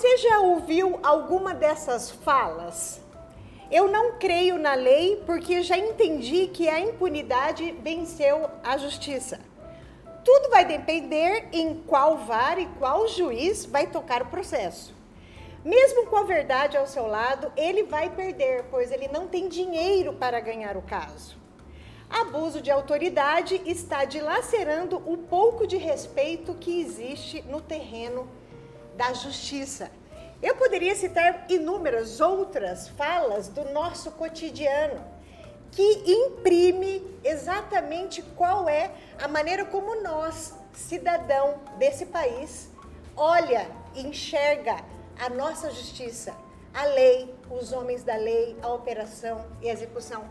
Você já ouviu alguma dessas falas? Eu não creio na lei porque já entendi que a impunidade venceu a justiça. Tudo vai depender em qual vara e qual juiz vai tocar o processo. Mesmo com a verdade ao seu lado, ele vai perder, pois ele não tem dinheiro para ganhar o caso. Abuso de autoridade está dilacerando o pouco de respeito que existe no terreno da justiça. Eu poderia citar inúmeras outras falas do nosso cotidiano que imprime exatamente qual é a maneira como nós, cidadão desse país, olha, enxerga a nossa justiça, a lei, os homens da lei, a operação e a execução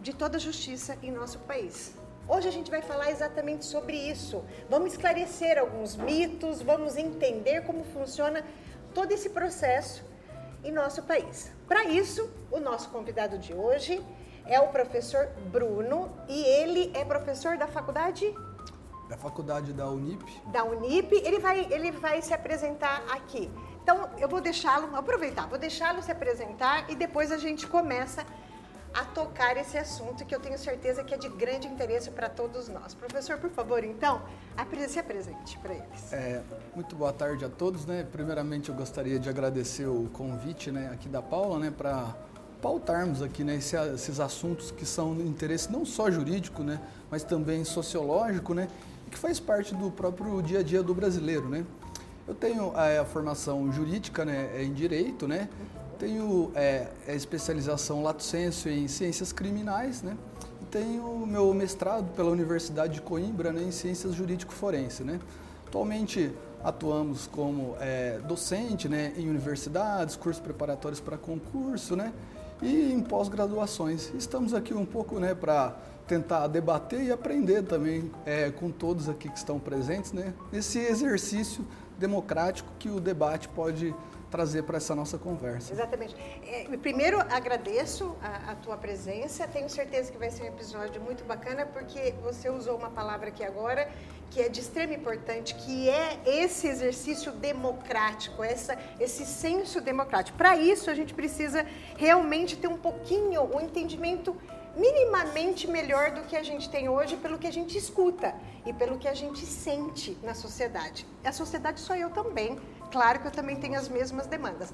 de toda a justiça em nosso país. Hoje a gente vai falar exatamente sobre isso. Vamos esclarecer alguns mitos, vamos entender como funciona todo esse processo em nosso país. Para isso, o nosso convidado de hoje é o professor Bruno e ele é professor da faculdade da faculdade da Unip. Da Unip, ele vai ele vai se apresentar aqui. Então, eu vou deixá-lo, aproveitar, vou deixá-lo se apresentar e depois a gente começa a tocar esse assunto que eu tenho certeza que é de grande interesse para todos nós. Professor, por favor, então, se apresente para eles. É, muito boa tarde a todos, né? Primeiramente, eu gostaria de agradecer o convite, né, aqui da Paula, né, para pautarmos aqui, né, esses, esses assuntos que são de interesse não só jurídico, né, mas também sociológico, né, que faz parte do próprio dia a dia do brasileiro, né? Eu tenho a, a formação jurídica, né, em direito, né? Tenho é, a especialização lato sensu em ciências criminais, né? E tenho meu mestrado pela Universidade de Coimbra né, em ciências jurídico-forense, né? Atualmente atuamos como é, docente né, em universidades, cursos preparatórios para concurso, né? E em pós-graduações. Estamos aqui um pouco né, para tentar debater e aprender também é, com todos aqui que estão presentes, né? Nesse exercício democrático que o debate pode trazer para essa nossa conversa. Exatamente. É, primeiro, agradeço a, a, tua presença. Tenho certeza que vai ser um episódio muito bacana, porque você usou uma palavra aqui agora que é de extrema importância, que é esse exercício democrático, essa, esse senso democrático. Para isso, a gente precisa realmente ter um pouquinho o um entendimento minimamente melhor do que a gente tem hoje pelo que a gente escuta e pelo que a gente sente na sociedade. A sociedade sou eu também, claro que eu também tenho as mesmas demandas.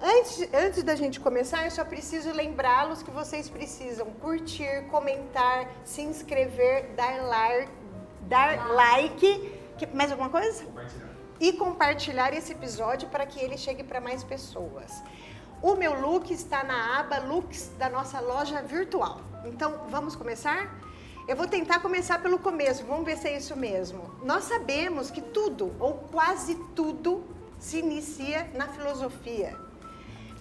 Antes, antes da gente começar, eu só preciso lembrá-los que vocês precisam curtir, comentar, se inscrever, dar, lar, dar like. Que, mais alguma coisa? Compartilhar. E compartilhar esse episódio para que ele chegue para mais pessoas. O meu look está na aba Looks da nossa loja virtual. Então, vamos começar? Eu vou tentar começar pelo começo, vamos ver se é isso mesmo. Nós sabemos que tudo, ou quase tudo, se inicia na filosofia.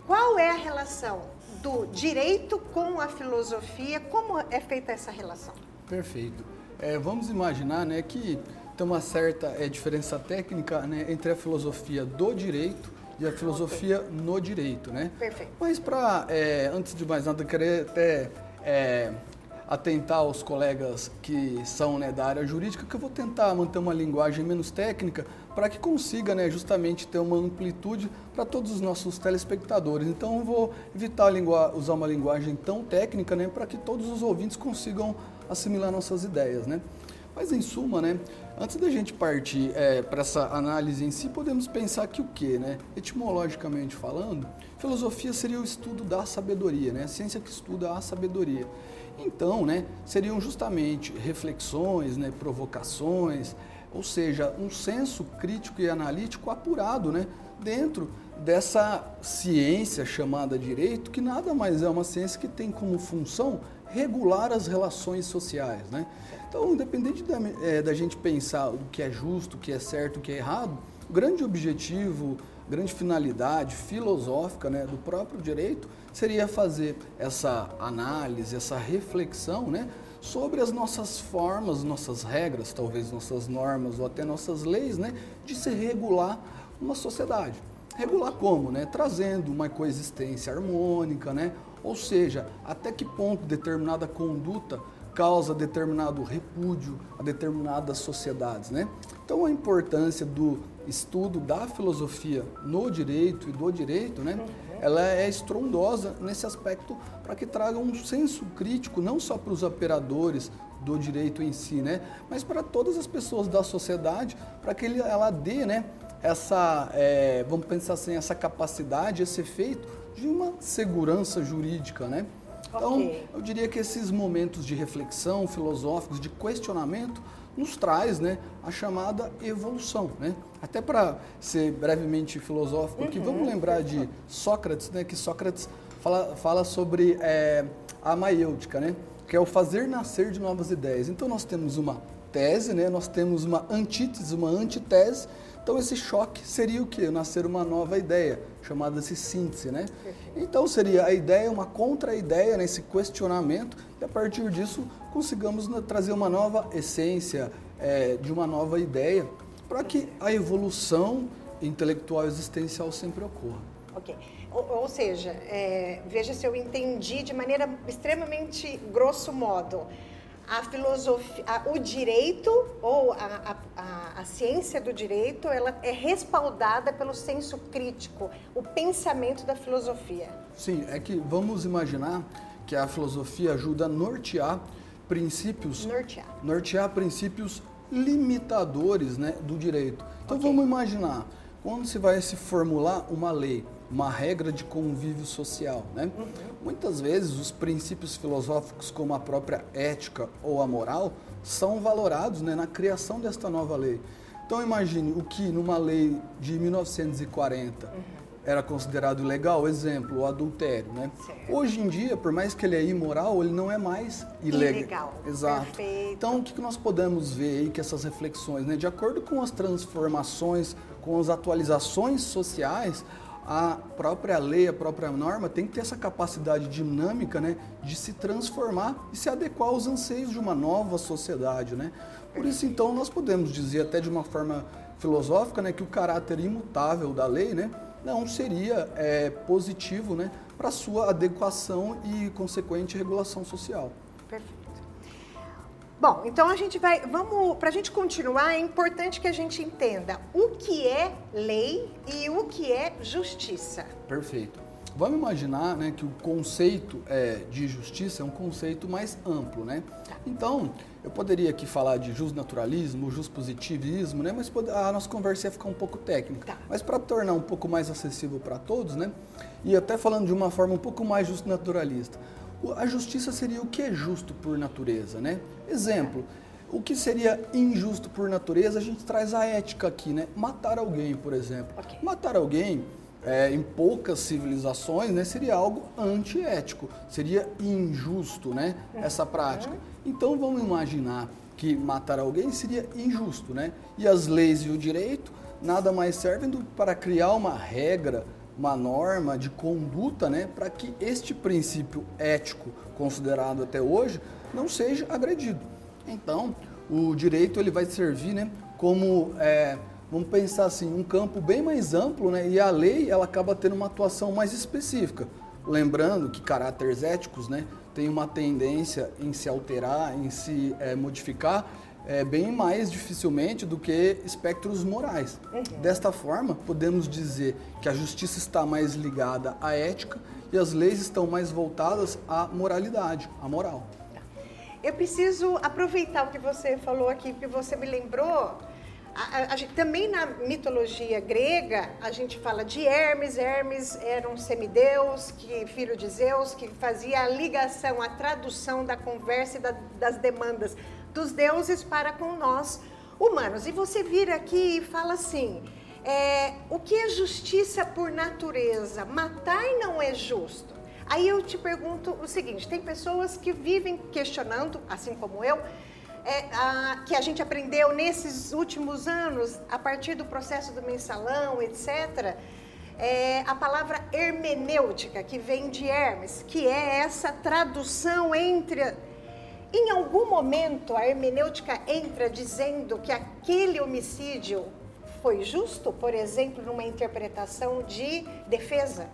Qual é a relação do direito com a filosofia? Como é feita essa relação? Perfeito. É, vamos imaginar né, que tem uma certa é, diferença técnica né, entre a filosofia do direito e a filosofia okay. no direito, né? Perfeito. Mas para, é, antes de mais nada, querer até é, atentar aos colegas que são né, da área jurídica, que eu vou tentar manter uma linguagem menos técnica para que consiga né, justamente ter uma amplitude para todos os nossos telespectadores. Então eu vou evitar usar uma linguagem tão técnica né, para que todos os ouvintes consigam assimilar nossas ideias. Né? Mas em suma, né, antes da gente partir é, para essa análise em si, podemos pensar que o que, né? Etimologicamente falando, filosofia seria o estudo da sabedoria, né? A ciência que estuda a sabedoria. Então, né, seriam justamente reflexões, né, provocações, ou seja, um senso crítico e analítico apurado, né, dentro dessa ciência chamada direito, que nada mais é uma ciência que tem como função regular as relações sociais, né? Então, independente da, é, da gente pensar o que é justo, o que é certo, o que é errado, o grande objetivo, grande finalidade filosófica né, do próprio direito seria fazer essa análise, essa reflexão né, sobre as nossas formas, nossas regras, talvez nossas normas ou até nossas leis, né, de se regular uma sociedade. Regular como? Né? Trazendo uma coexistência harmônica, né? ou seja, até que ponto determinada conduta causa determinado repúdio a determinadas sociedades, né? Então a importância do estudo da filosofia no direito e do direito, né, ela é estrondosa nesse aspecto para que traga um senso crítico não só para os operadores do direito em si, né, mas para todas as pessoas da sociedade, para que ela dê, né, essa, é, vamos pensar assim, essa capacidade, esse efeito de uma segurança jurídica, né? Então, okay. eu diria que esses momentos de reflexão filosóficos, de questionamento, nos traz né, a chamada evolução. Né? Até para ser brevemente filosófico uhum. vamos lembrar de Sócrates, né, que Sócrates fala, fala sobre é, a maiêutica, né, que é o fazer nascer de novas ideias. Então, nós temos uma tese, né, nós temos uma antítese, uma antitese, então esse choque seria o que? Nascer uma nova ideia, chamada-se síntese, né? Então seria a ideia, uma contra-ideia nesse questionamento, e a partir disso consigamos né, trazer uma nova essência é, de uma nova ideia, para que a evolução intelectual existencial sempre ocorra. Ok. Ou, ou seja, é, veja se eu entendi de maneira extremamente grosso modo a filosofia, a, o direito ou a, a, a, ciência do direito, ela é respaldada pelo senso crítico, o pensamento da filosofia. Sim, é que vamos imaginar que a filosofia ajuda a nortear princípios, nortear, nortear princípios limitadores, né, do direito. Então okay. vamos imaginar quando se vai se formular uma lei, uma regra de convívio social. Né? Uhum. Muitas vezes os princípios filosóficos, como a própria ética ou a moral, são valorados né, na criação desta nova lei. Então imagine o que numa lei de 1940 uhum. era considerado ilegal, exemplo, o adultério. Né? Hoje em dia, por mais que ele é imoral, ele não é mais ilegal. ilegal. Exato. Perfeito. Então o que nós podemos ver aí que essas reflexões, né, de acordo com as transformações, com as atualizações sociais, a própria lei, a própria norma tem que ter essa capacidade dinâmica né, de se transformar e se adequar aos anseios de uma nova sociedade. Né? Por isso, então, nós podemos dizer até de uma forma filosófica né, que o caráter imutável da lei né, não seria é, positivo né, para sua adequação e consequente regulação social. Bom, então a gente vai, vamos, para a gente continuar, é importante que a gente entenda o que é lei e o que é justiça. Perfeito. Vamos imaginar né, que o conceito é, de justiça é um conceito mais amplo, né? Tá. Então, eu poderia aqui falar de justnaturalismo, justpositivismo, né? Mas a nossa conversa ia ficar um pouco técnica. Tá. Mas para tornar um pouco mais acessível para todos, né? E até falando de uma forma um pouco mais justnaturalista. A justiça seria o que é justo por natureza, né? Exemplo, o que seria injusto por natureza, a gente traz a ética aqui, né? Matar alguém, por exemplo. Okay. Matar alguém, é, em poucas civilizações, né, seria algo antiético, seria injusto, né? Essa prática. Então vamos imaginar que matar alguém seria injusto, né? E as leis e o direito nada mais servem do, para criar uma regra uma norma de conduta né, para que este princípio ético considerado até hoje não seja agredido. Então, o direito ele vai servir né, como, é, vamos pensar assim, um campo bem mais amplo né, e a lei ela acaba tendo uma atuação mais específica. Lembrando que caráteres éticos né, têm uma tendência em se alterar, em se é, modificar é, bem mais dificilmente do que espectros morais. Uhum. Desta forma, podemos dizer que a justiça está mais ligada à ética e as leis estão mais voltadas à moralidade, à moral. Eu preciso aproveitar o que você falou aqui, porque você me lembrou. A, a, a, também na mitologia grega, a gente fala de Hermes. Hermes era um semideus, que, filho de Zeus, que fazia a ligação, a tradução da conversa e da, das demandas dos deuses para com nós humanos. E você vira aqui e fala assim: é, o que é justiça por natureza? Matar não é justo. Aí eu te pergunto o seguinte: tem pessoas que vivem questionando, assim como eu, é, a, que a gente aprendeu nesses últimos anos, a partir do processo do mensalão, etc. É, a palavra hermenêutica, que vem de Hermes, que é essa tradução entre em algum momento a hermenêutica entra dizendo que aquele homicídio foi justo, por exemplo, numa interpretação de defesa?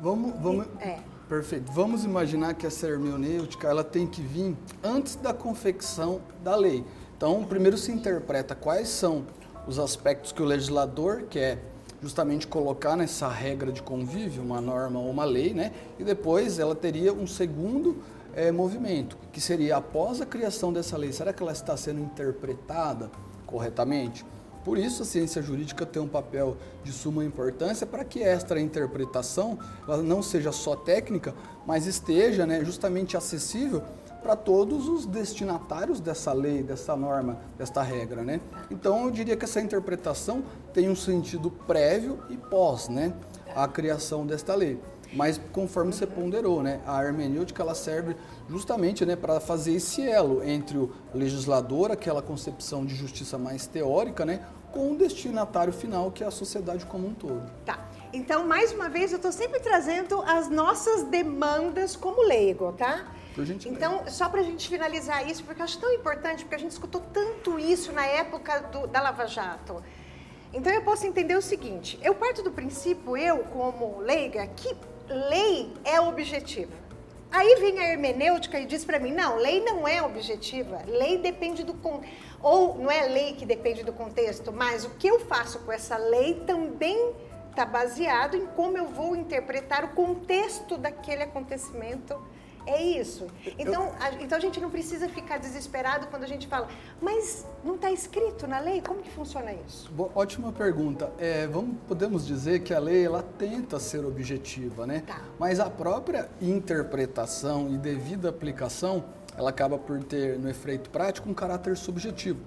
Vamos, vamos, é. Perfeito. Vamos imaginar que essa hermenêutica ela tem que vir antes da confecção da lei. Então, primeiro se interpreta quais são os aspectos que o legislador quer justamente colocar nessa regra de convívio, uma norma ou uma lei, né? E depois ela teria um segundo é, movimento, que seria após a criação dessa lei, será que ela está sendo interpretada corretamente? Por isso, a ciência jurídica tem um papel de suma importância para que esta interpretação não seja só técnica, mas esteja né, justamente acessível para todos os destinatários dessa lei, dessa norma, desta regra, né? Então eu diria que essa interpretação tem um sentido prévio e pós, né, a criação desta lei. Mas conforme você ponderou, né, a hermenêutica ela serve justamente, né, para fazer esse elo entre o legislador, aquela concepção de justiça mais teórica, né, com o destinatário final, que é a sociedade como um todo. Tá. Então, mais uma vez, eu estou sempre trazendo as nossas demandas como leigo, tá? Então, só para a gente finalizar isso, porque eu acho tão importante, porque a gente escutou tanto isso na época do, da Lava Jato. Então, eu posso entender o seguinte: eu parto do princípio, eu como leiga, que lei é objetiva. Aí vem a hermenêutica e diz para mim: não, lei não é objetiva, lei depende do. Ou não é lei que depende do contexto, mas o que eu faço com essa lei também está baseado em como eu vou interpretar o contexto daquele acontecimento é isso. Então, a, então a gente não precisa ficar desesperado quando a gente fala, mas não está escrito na lei? Como que funciona isso? Boa, ótima pergunta. É, vamos, podemos dizer que a lei ela tenta ser objetiva, né? Tá. Mas a própria interpretação e devida aplicação, ela acaba por ter, no efeito prático, um caráter subjetivo.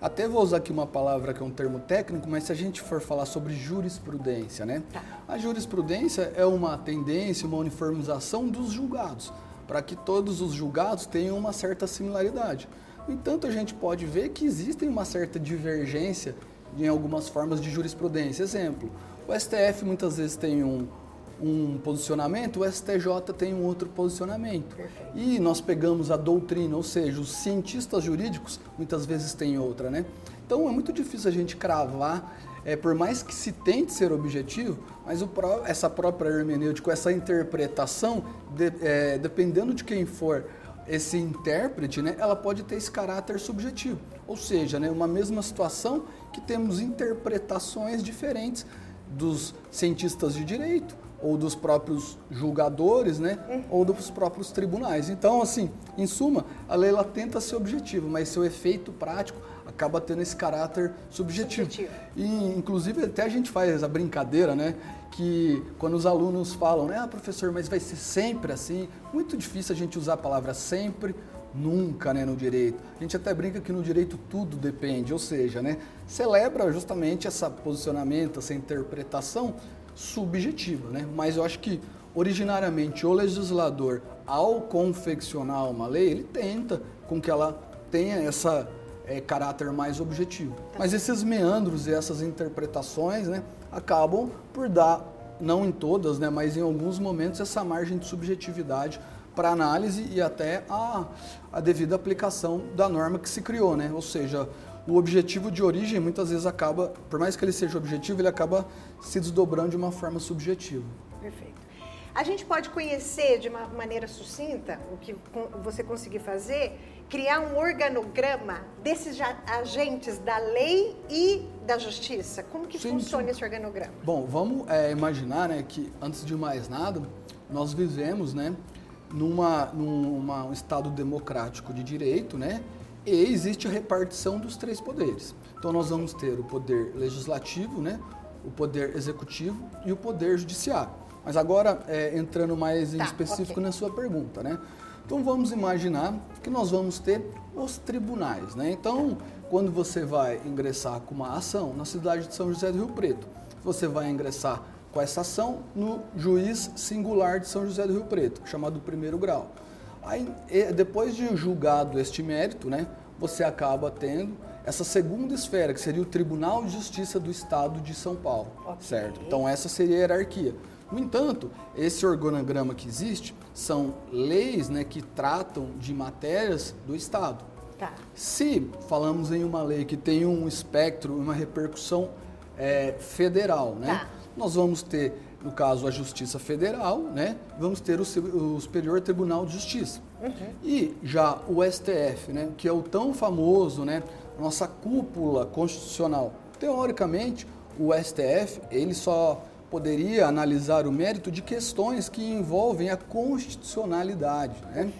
Até vou usar aqui uma palavra que é um termo técnico, mas se a gente for falar sobre jurisprudência, né? Tá. A jurisprudência é uma tendência, uma uniformização dos julgados para que todos os julgados tenham uma certa similaridade. No entanto, a gente pode ver que existem uma certa divergência em algumas formas de jurisprudência. Exemplo, o STF muitas vezes tem um, um posicionamento, o STJ tem um outro posicionamento. Perfeito. E nós pegamos a doutrina, ou seja, os cientistas jurídicos muitas vezes têm outra, né? Então é muito difícil a gente cravar é, por mais que se tente ser objetivo, mas essa própria hermenêutica, essa interpretação, de, é, dependendo de quem for esse intérprete, né, ela pode ter esse caráter subjetivo. Ou seja, né, uma mesma situação que temos interpretações diferentes dos cientistas de direito, ou dos próprios julgadores, né, uhum. ou dos próprios tribunais. Então, assim, em suma, a lei ela tenta ser objetiva, mas seu efeito prático acaba tendo esse caráter subjetivo. subjetivo. E, inclusive, até a gente faz a brincadeira, né? Que quando os alunos falam, né? Ah, professor, mas vai ser sempre assim. Muito difícil a gente usar a palavra sempre, nunca, né? No direito. A gente até brinca que no direito tudo depende, ou seja, né? Celebra justamente esse posicionamento, essa interpretação subjetiva, né? Mas eu acho que originariamente o legislador, ao confeccionar uma lei, ele tenta com que ela tenha essa é, caráter mais objetivo. Tá. Mas esses meandros e essas interpretações né, acabam por dar, não em todas, né, mas em alguns momentos, essa margem de subjetividade para análise e até a, a devida aplicação da norma que se criou. Né? Ou seja, o objetivo de origem muitas vezes acaba, por mais que ele seja objetivo, ele acaba se desdobrando de uma forma subjetiva. Perfeito. A gente pode conhecer de uma maneira sucinta o que você conseguir fazer criar um organograma desses agentes da lei e da justiça? Como que sim, funciona sim. esse organograma? Bom, vamos é, imaginar né, que, antes de mais nada, nós vivemos né, numa, numa um estado democrático de direito, né? E existe a repartição dos três poderes. Então nós vamos ter o poder legislativo, né, o poder executivo e o poder judiciário. Mas agora, é, entrando mais em tá, específico okay. na sua pergunta, né? Então vamos imaginar que nós vamos ter os tribunais, né? Então, quando você vai ingressar com uma ação na cidade de São José do Rio Preto, você vai ingressar com essa ação no juiz singular de São José do Rio Preto, chamado primeiro grau. Aí, depois de julgado este mérito, né, você acaba tendo essa segunda esfera, que seria o Tribunal de Justiça do Estado de São Paulo, okay. certo? Então essa seria a hierarquia. No entanto, esse organograma que existe são leis né, que tratam de matérias do Estado. Tá. Se falamos em uma lei que tem um espectro, uma repercussão é, federal, né, tá. nós vamos ter, no caso, a Justiça Federal, né, vamos ter o, o Superior Tribunal de Justiça. Uhum. E já o STF, né, que é o tão famoso, né, nossa cúpula constitucional, Teoricamente, o STF ele só poderia analisar o mérito de questões que envolvem a constitucionalidade. Né?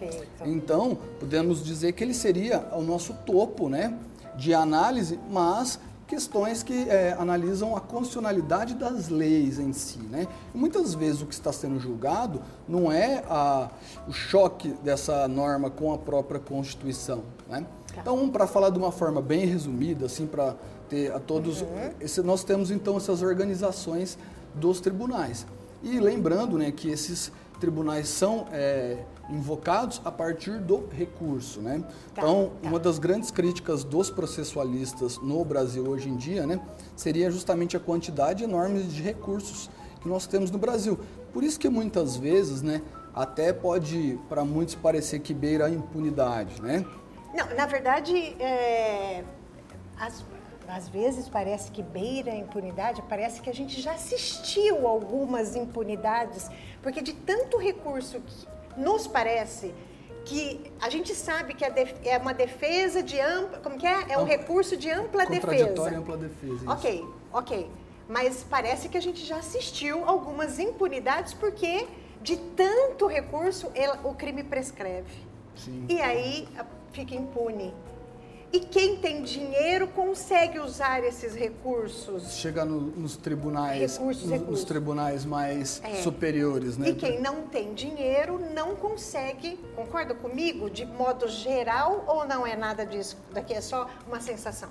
Então, podemos dizer que ele seria o nosso topo né, de análise, mas questões que é, analisam a constitucionalidade das leis em si. Né? E muitas vezes o que está sendo julgado não é a, o choque dessa norma com a própria Constituição. Né? Tá. Então, para falar de uma forma bem resumida, assim, para ter a todos, uhum. esse, nós temos então essas organizações dos tribunais. E lembrando né, que esses tribunais são é, invocados a partir do recurso. Né? Tá, então, tá. uma das grandes críticas dos processualistas no Brasil hoje em dia né, seria justamente a quantidade enorme de recursos que nós temos no Brasil. Por isso que muitas vezes, né, até pode para muitos parecer que beira a impunidade. Né? Não, na verdade, é, as, às vezes parece que beira a impunidade, parece que a gente já assistiu algumas impunidades, porque de tanto recurso que nos parece que a gente sabe que é uma defesa de ampla, como que é? É um recurso de ampla defesa. ampla defesa. Isso. Ok, ok. Mas parece que a gente já assistiu algumas impunidades porque de tanto recurso o crime prescreve. Sim. E aí fica impune. E quem tem dinheiro consegue usar esses recursos. Chega no, nos tribunais, recursos, no, recursos. nos tribunais mais é. superiores, né? E quem não tem dinheiro não consegue. Concorda comigo? De modo geral ou não é nada disso? Daqui é só uma sensação.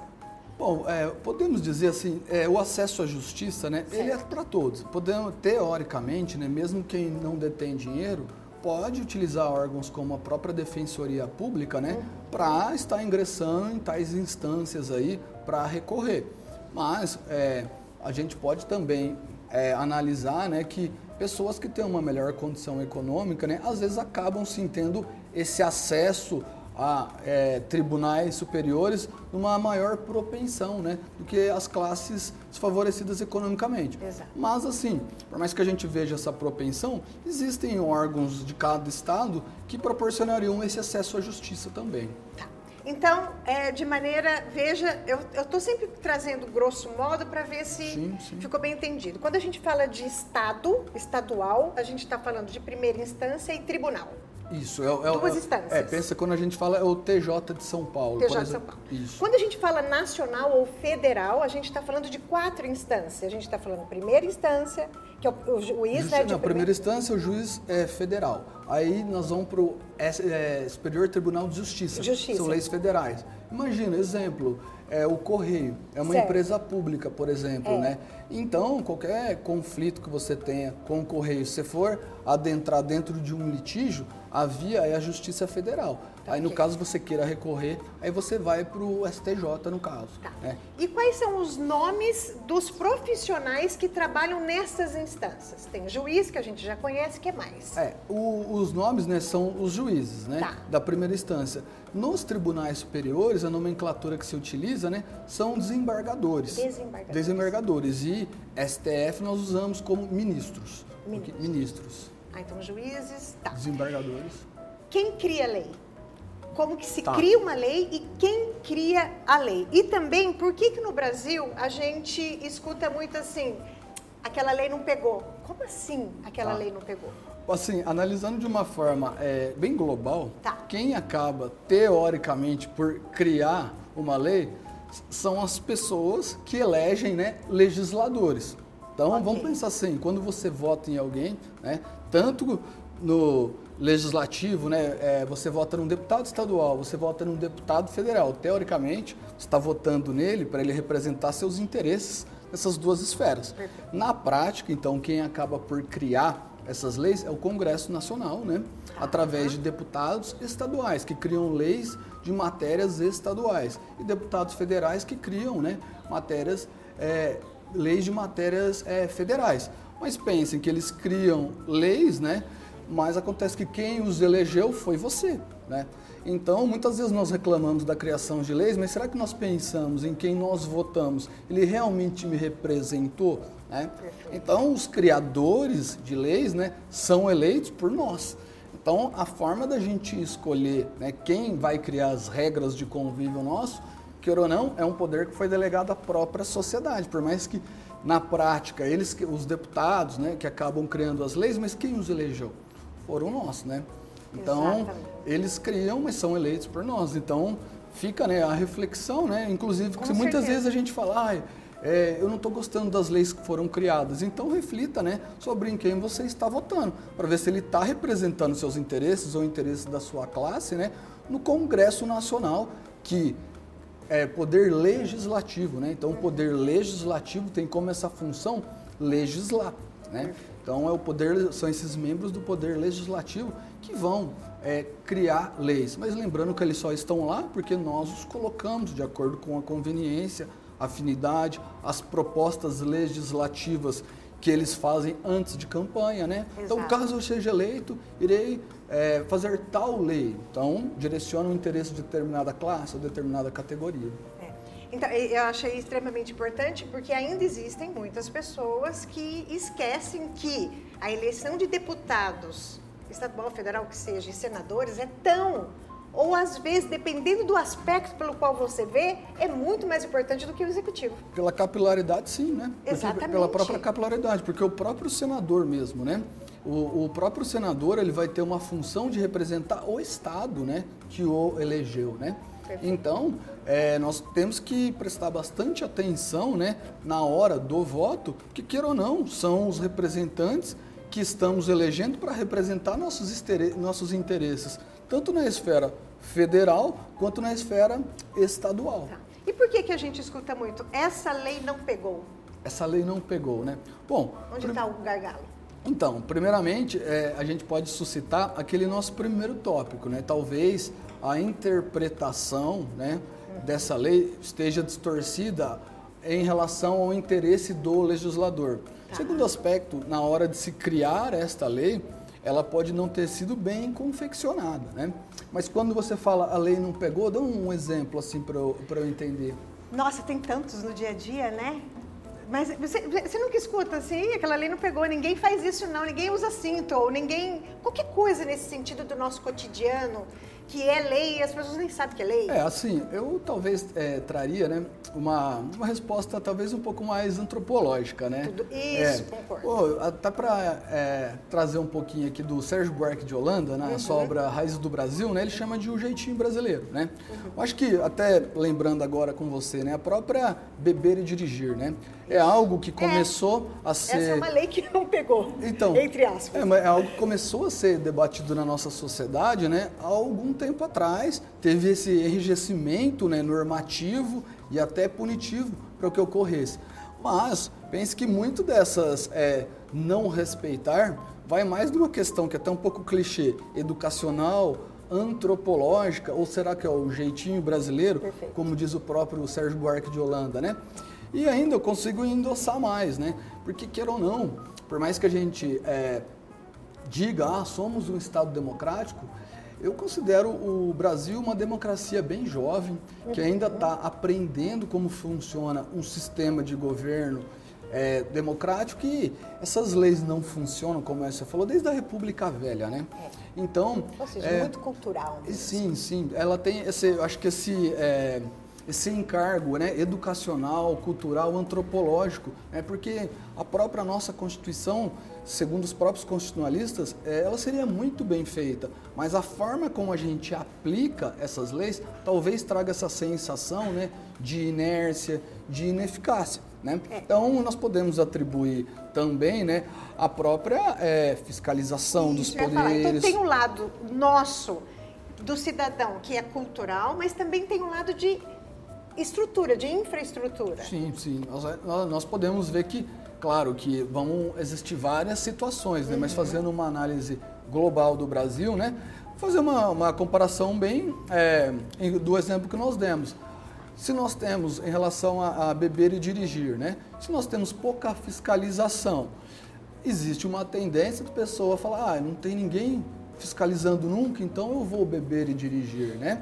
Bom, é, podemos dizer assim, é, o acesso à justiça, né? Certo. Ele é para todos. Podemos teoricamente, né? Mesmo quem não detém dinheiro pode utilizar órgãos como a própria Defensoria Pública, né, para estar ingressando em tais instâncias aí para recorrer. Mas é, a gente pode também é, analisar, né, que pessoas que têm uma melhor condição econômica, né, às vezes acabam sim tendo esse acesso a é, tribunais superiores numa maior propensão né, do que as classes desfavorecidas economicamente. Exato. Mas assim, por mais que a gente veja essa propensão, existem órgãos de cada estado que proporcionariam esse acesso à justiça também. Tá. Então, é, de maneira, veja, eu estou sempre trazendo grosso modo para ver se sim, sim. ficou bem entendido. Quando a gente fala de estado, estadual, a gente está falando de primeira instância e tribunal. Isso, é, é, duas é, instâncias. É, pensa quando a gente fala é o TJ de São Paulo. TJ de São Paulo. Isso. Quando a gente fala nacional ou federal, a gente está falando de quatro instâncias. A gente está falando primeira instância, que é o, o juiz Justi, né, de primeira instância, o juiz é federal. Aí nós vamos para o é, Superior Tribunal de Justiça. Justiça. São leis federais. Imagina, exemplo, é, o correio é uma certo. empresa pública, por exemplo, é. né? Então, qualquer conflito que você tenha com o correio, se for adentrar dentro de um litígio, a via é a Justiça Federal. Tá aí, no caso, você queira recorrer, aí você vai para o STJ, no caso. Tá. Né? E quais são os nomes dos profissionais que trabalham nessas instâncias? Tem juiz, que a gente já conhece, que é mais? É, o, os nomes né, são os juízes, né? Tá. Da primeira instância. Nos tribunais superiores, a nomenclatura que se utiliza, né? São desembargadores. Desembargadores. Desembargadores. E STF nós usamos como ministros. Ministros. ministros. Ah, então juízes, tá. Desembargadores. Quem cria a lei? Como que se tá. cria uma lei e quem cria a lei? E também, por que que no Brasil a gente escuta muito assim, aquela lei não pegou? Como assim aquela tá. lei não pegou? Assim, analisando de uma forma é, bem global, tá. quem acaba teoricamente por criar uma lei são as pessoas que elegem né, legisladores. Então okay. vamos pensar assim, quando você vota em alguém, né, tanto no legislativo, né, é, você vota num deputado estadual, você vota num deputado federal. Teoricamente, você está votando nele para ele representar seus interesses nessas duas esferas. Perfeito. Na prática, então, quem acaba por criar essas leis é o Congresso Nacional, né, através de deputados estaduais que criam leis de matérias estaduais e deputados federais que criam né, matérias é, leis de matérias é, federais. Mas pensem que eles criam leis, né? Mas acontece que quem os elegeu foi você, né? Então, muitas vezes nós reclamamos da criação de leis, mas será que nós pensamos em quem nós votamos? Ele realmente me representou? Né? Então, os criadores de leis né, são eleitos por nós. Então, a forma da gente escolher né, quem vai criar as regras de convívio nosso que ou não, é um poder que foi delegado à própria sociedade, por mais que na prática eles, os deputados, né, que acabam criando as leis, mas quem os elegeu? Foram nós, né? Então, Exatamente. eles criam, mas são eleitos por nós. Então, fica né, a reflexão, né? Inclusive, muitas vezes a gente fala, ah, é, eu não estou gostando das leis que foram criadas. Então reflita né, sobre em quem você está votando, para ver se ele está representando seus interesses ou interesses da sua classe né, no Congresso Nacional, que é poder legislativo. Né? Então o poder legislativo tem como essa função legislar. Né? Então é o poder, são esses membros do poder legislativo que vão é, criar leis. Mas lembrando que eles só estão lá porque nós os colocamos de acordo com a conveniência, afinidade, as propostas legislativas que eles fazem antes de campanha, né? Exato. Então, caso eu seja eleito, irei é, fazer tal lei. Então, direciona o interesse de determinada classe ou determinada categoria. É. Então, eu achei extremamente importante porque ainda existem muitas pessoas que esquecem que a eleição de deputados, estadual, federal, que seja, e senadores, é tão ou às vezes, dependendo do aspecto pelo qual você vê, é muito mais importante do que o executivo. Pela capilaridade, sim, né? Porque Exatamente. Pela própria capilaridade, porque o próprio senador mesmo, né? O, o, próprio senador ele vai ter uma função de representar o Estado, né? Que o elegeu, né? Perfeito. Então, é, nós temos que prestar bastante atenção, né? Na hora do voto, que queira ou não, são os representantes que estamos elegendo para representar nossos, nossos interesses, tanto na esfera federal quanto na esfera estadual. Tá. E por que, que a gente escuta muito? Essa lei não pegou. Essa lei não pegou, né? Bom. Onde está prim... o gargalo? Então, primeiramente, é, a gente pode suscitar aquele nosso primeiro tópico, né? Talvez a interpretação né, uhum. dessa lei esteja distorcida em relação ao interesse do legislador. Tá. Segundo aspecto, na hora de se criar esta lei, ela pode não ter sido bem confeccionada, né? Mas quando você fala a lei não pegou, dá um exemplo assim para eu, eu entender. Nossa, tem tantos no dia a dia, né? Mas você, você nunca escuta assim, aquela lei não pegou, ninguém faz isso não, ninguém usa cinto, ou ninguém. qualquer coisa nesse sentido do nosso cotidiano que é lei e as pessoas nem sabem que é lei. É, assim, eu talvez é, traria né, uma, uma resposta talvez um pouco mais antropológica, né? Tudo isso, é, concordo. até para é, trazer um pouquinho aqui do Sérgio Buarque de Holanda, né, uhum. a sua obra Raízes do Brasil, né, ele chama de o um jeitinho brasileiro, né? Uhum. Eu acho que, até lembrando agora com você, né, a própria beber e dirigir, né? É algo que é. começou a ser... Essa é uma lei que não pegou, então, entre aspas. É, é algo que começou a ser debatido na nossa sociedade, né, há algum tempo atrás, teve esse enrijecimento né, normativo e até punitivo para o que ocorresse. Mas pense que muito dessas é, não respeitar vai mais de uma questão que é até um pouco clichê, educacional, antropológica, ou será que é o jeitinho brasileiro, Perfeito. como diz o próprio Sérgio Buarque de Holanda, né? E ainda eu consigo endossar mais, né? Porque, queira ou não, por mais que a gente é, diga, ah, somos um Estado democrático, eu considero o Brasil uma democracia bem jovem, que ainda está aprendendo como funciona um sistema de governo é, democrático e essas leis não funcionam, como você falou, desde a República Velha, né? É. Então... Ou seja, é, muito cultural. Mesmo. Sim, sim. Ela tem esse, acho que esse... É, esse encargo né, educacional, cultural, antropológico, né, porque a própria nossa Constituição, segundo os próprios constitucionalistas, é, ela seria muito bem feita, mas a forma como a gente aplica essas leis talvez traga essa sensação né, de inércia, de ineficácia. Né? É. Então, nós podemos atribuir também né, a própria é, fiscalização Isso, dos poderes. Então, tem um lado nosso, do cidadão, que é cultural, mas também tem um lado de estrutura, de infraestrutura. Sim, sim. Nós, nós podemos ver que, claro, que vão existir várias situações, né? Uhum. mas fazendo uma análise global do Brasil, né? fazer uma, uma comparação bem é, do exemplo que nós demos. Se nós temos em relação a, a beber e dirigir, né? se nós temos pouca fiscalização, existe uma tendência de pessoa falar, ah, não tem ninguém fiscalizando nunca, então eu vou beber e dirigir, né?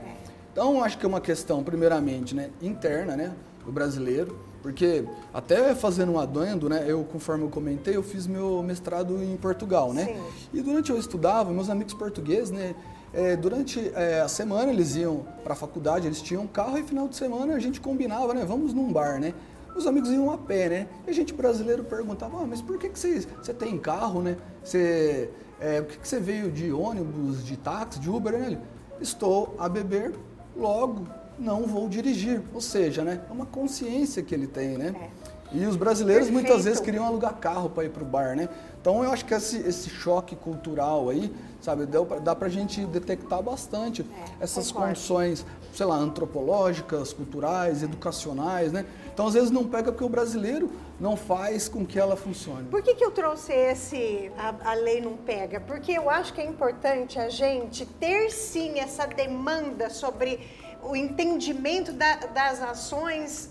Então, acho que é uma questão, primeiramente, né, interna, né, do brasileiro, porque até fazendo um adendo, né, eu, conforme eu comentei, eu fiz meu mestrado em Portugal, né? Sim. E durante eu estudava, meus amigos portugueses, né, é, durante é, a semana eles iam para a faculdade, eles tinham carro e final de semana a gente combinava, né? Vamos num bar, né? Os amigos iam a pé, né? E a gente brasileiro perguntava, ah, mas por que, que você, tem carro, né? Você, é, por que, que você veio de ônibus, de táxi, de Uber, né? Estou a beber, logo não vou dirigir. Ou seja, né? É uma consciência que ele tem, né? É. E os brasileiros Perfeito. muitas vezes queriam alugar carro para ir para o bar, né? Então eu acho que esse, esse choque cultural aí, sabe, dá para a gente detectar bastante é, essas concordo. condições, sei lá, antropológicas, culturais, educacionais, né? Então às vezes não pega porque o brasileiro não faz com que ela funcione. Por que, que eu trouxe esse a, a lei não pega? Porque eu acho que é importante a gente ter sim essa demanda sobre o entendimento da, das ações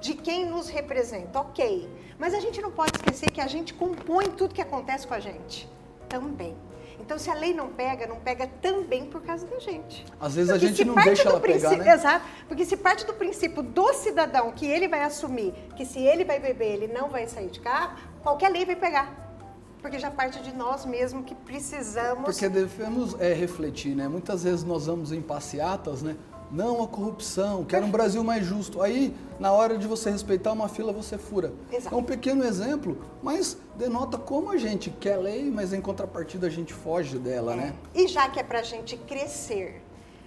de quem nos representa, ok. Mas a gente não pode esquecer que a gente compõe tudo que acontece com a gente também. Então, se a lei não pega, não pega também por causa da gente. Às vezes porque a gente não deixa ela pegar, né? Exato. Porque se parte do princípio do cidadão que ele vai assumir que se ele vai beber, ele não vai sair de carro, qualquer lei vai pegar. Porque já parte de nós mesmos que precisamos... Porque devemos é, refletir, né? Muitas vezes nós vamos em passeatas, né? Não a corrupção, quero um Brasil mais justo. Aí, na hora de você respeitar uma fila, você fura. Exato. É um pequeno exemplo, mas denota como a gente quer lei, mas em contrapartida a gente foge dela, é. né? E já que é para a gente crescer,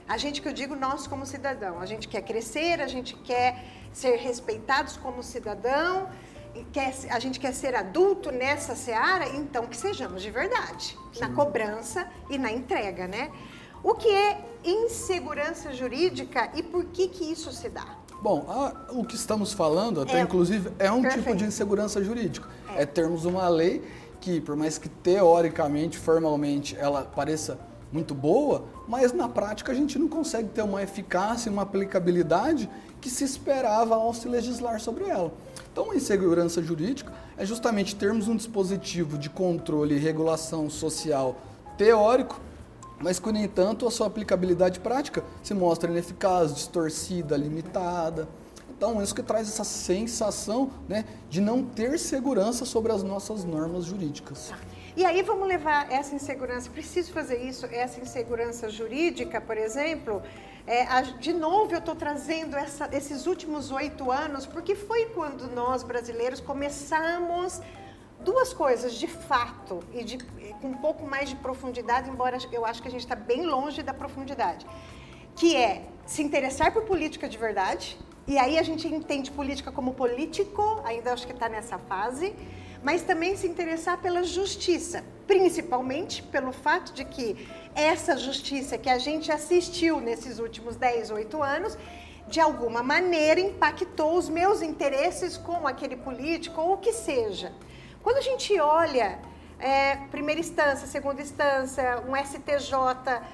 a gente que eu digo nós como cidadão, a gente quer crescer, a gente quer ser respeitados como cidadão, quer, a gente quer ser adulto nessa seara, então que sejamos de verdade, Sim. na cobrança e na entrega, né? O que é insegurança jurídica e por que que isso se dá? Bom, a, o que estamos falando, até é, inclusive, é um perfeito. tipo de insegurança jurídica. É. é termos uma lei que, por mais que teoricamente, formalmente, ela pareça muito boa, mas na prática a gente não consegue ter uma eficácia, uma aplicabilidade que se esperava ao se legislar sobre ela. Então, a insegurança jurídica é justamente termos um dispositivo de controle e regulação social teórico mas que, no entanto, a sua aplicabilidade prática se mostra ineficaz, distorcida, limitada. Então, isso que traz essa sensação né, de não ter segurança sobre as nossas normas jurídicas. Tá. E aí vamos levar essa insegurança, preciso fazer isso, essa insegurança jurídica, por exemplo, é, de novo eu estou trazendo essa, esses últimos oito anos, porque foi quando nós brasileiros começamos duas coisas de fato e de, com um pouco mais de profundidade, embora eu acho que a gente está bem longe da profundidade, que é se interessar por política de verdade, e aí a gente entende política como político, ainda acho que está nessa fase, mas também se interessar pela justiça, principalmente pelo fato de que essa justiça que a gente assistiu nesses últimos 10, 8 anos, de alguma maneira impactou os meus interesses com aquele político ou o que seja. Quando a gente olha é, primeira instância, segunda instância, um STJ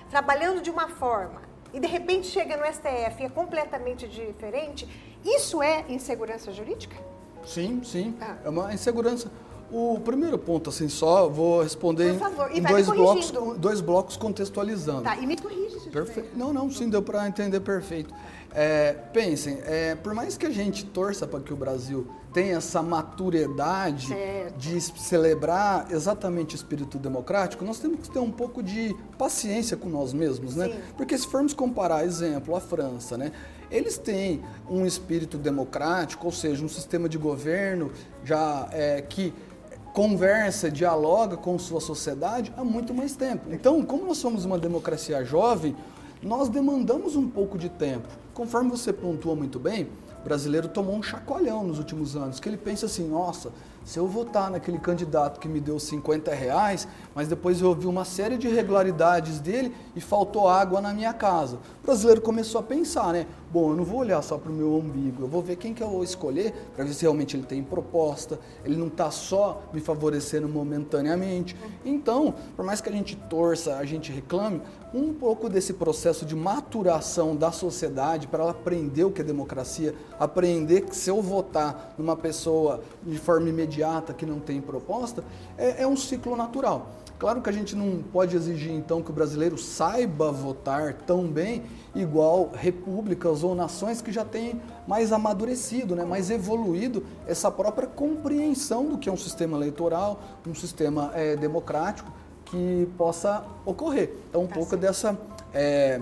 trabalhando de uma forma e de repente chega no STF e é completamente diferente, isso é insegurança jurídica? Sim, sim. Ah. É uma insegurança. O primeiro ponto, assim, só vou responder em dois blocos, dois blocos contextualizando. Tá, e me corrija se Perfeito. Não, não, sim, deu para entender perfeito. É, pensem, é, por mais que a gente torça para que o Brasil tenha essa maturidade certo. de celebrar exatamente o espírito democrático, nós temos que ter um pouco de paciência com nós mesmos, né? Sim. Porque se formos comparar, exemplo, a França, né? Eles têm um espírito democrático, ou seja, um sistema de governo já é, que conversa, dialoga com sua sociedade há muito mais tempo. Então, como nós somos uma democracia jovem, nós demandamos um pouco de tempo. Conforme você pontua muito bem, brasileiro tomou um chacoalhão nos últimos anos, que ele pensa assim, nossa, se eu votar naquele candidato que me deu 50 reais, mas depois eu ouvi uma série de irregularidades dele e faltou água na minha casa. O brasileiro começou a pensar, né? Bom, eu não vou olhar só para o meu umbigo, eu vou ver quem que eu vou escolher para ver se realmente ele tem proposta, ele não está só me favorecendo momentaneamente. Então, por mais que a gente torça, a gente reclame, um pouco desse processo de maturação da sociedade para ela aprender o que é democracia, aprender que se eu votar numa pessoa de forma imediata que não tem proposta, é, é um ciclo natural. Claro que a gente não pode exigir então que o brasileiro saiba votar tão bem igual repúblicas ou nações que já têm mais amadurecido, né, mais evoluído essa própria compreensão do que é um sistema eleitoral, um sistema é, democrático que possa ocorrer. Então, um tá pouco dessa é,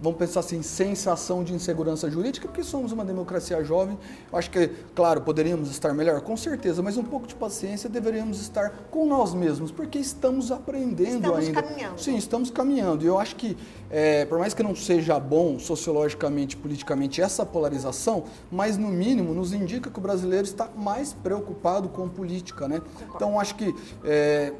vamos pensar assim, sensação de insegurança jurídica, porque somos uma democracia jovem. Eu acho que, claro, poderíamos estar melhor, com certeza, mas um pouco de paciência deveríamos estar com nós mesmos, porque estamos aprendendo estamos ainda. Caminhando. Sim, estamos caminhando. E eu acho que, é, por mais que não seja bom sociologicamente, politicamente, essa polarização, mas no mínimo nos indica que o brasileiro está mais preocupado com política, né? Então acho que é,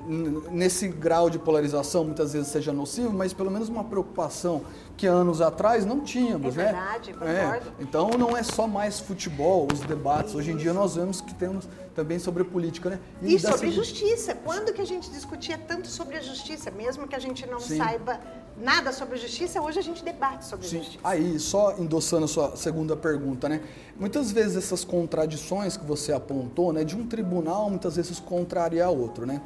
nesse grau de polarização muitas vezes seja nocivo, mas pelo menos uma preocupação que anos atrás não tínhamos, é verdade, né? concordo. É. Então não é só mais futebol, os debates. Isso. Hoje em dia nós vemos que temos também sobre política, né? E, e sobre justiça. Quando que a gente discutia tanto sobre a justiça, mesmo que a gente não Sim. saiba nada sobre justiça, hoje a gente debate sobre Sim. a justiça. Aí, só endossando a sua segunda pergunta, né? Muitas vezes essas contradições que você apontou, né, de um tribunal muitas vezes contraria outro, né?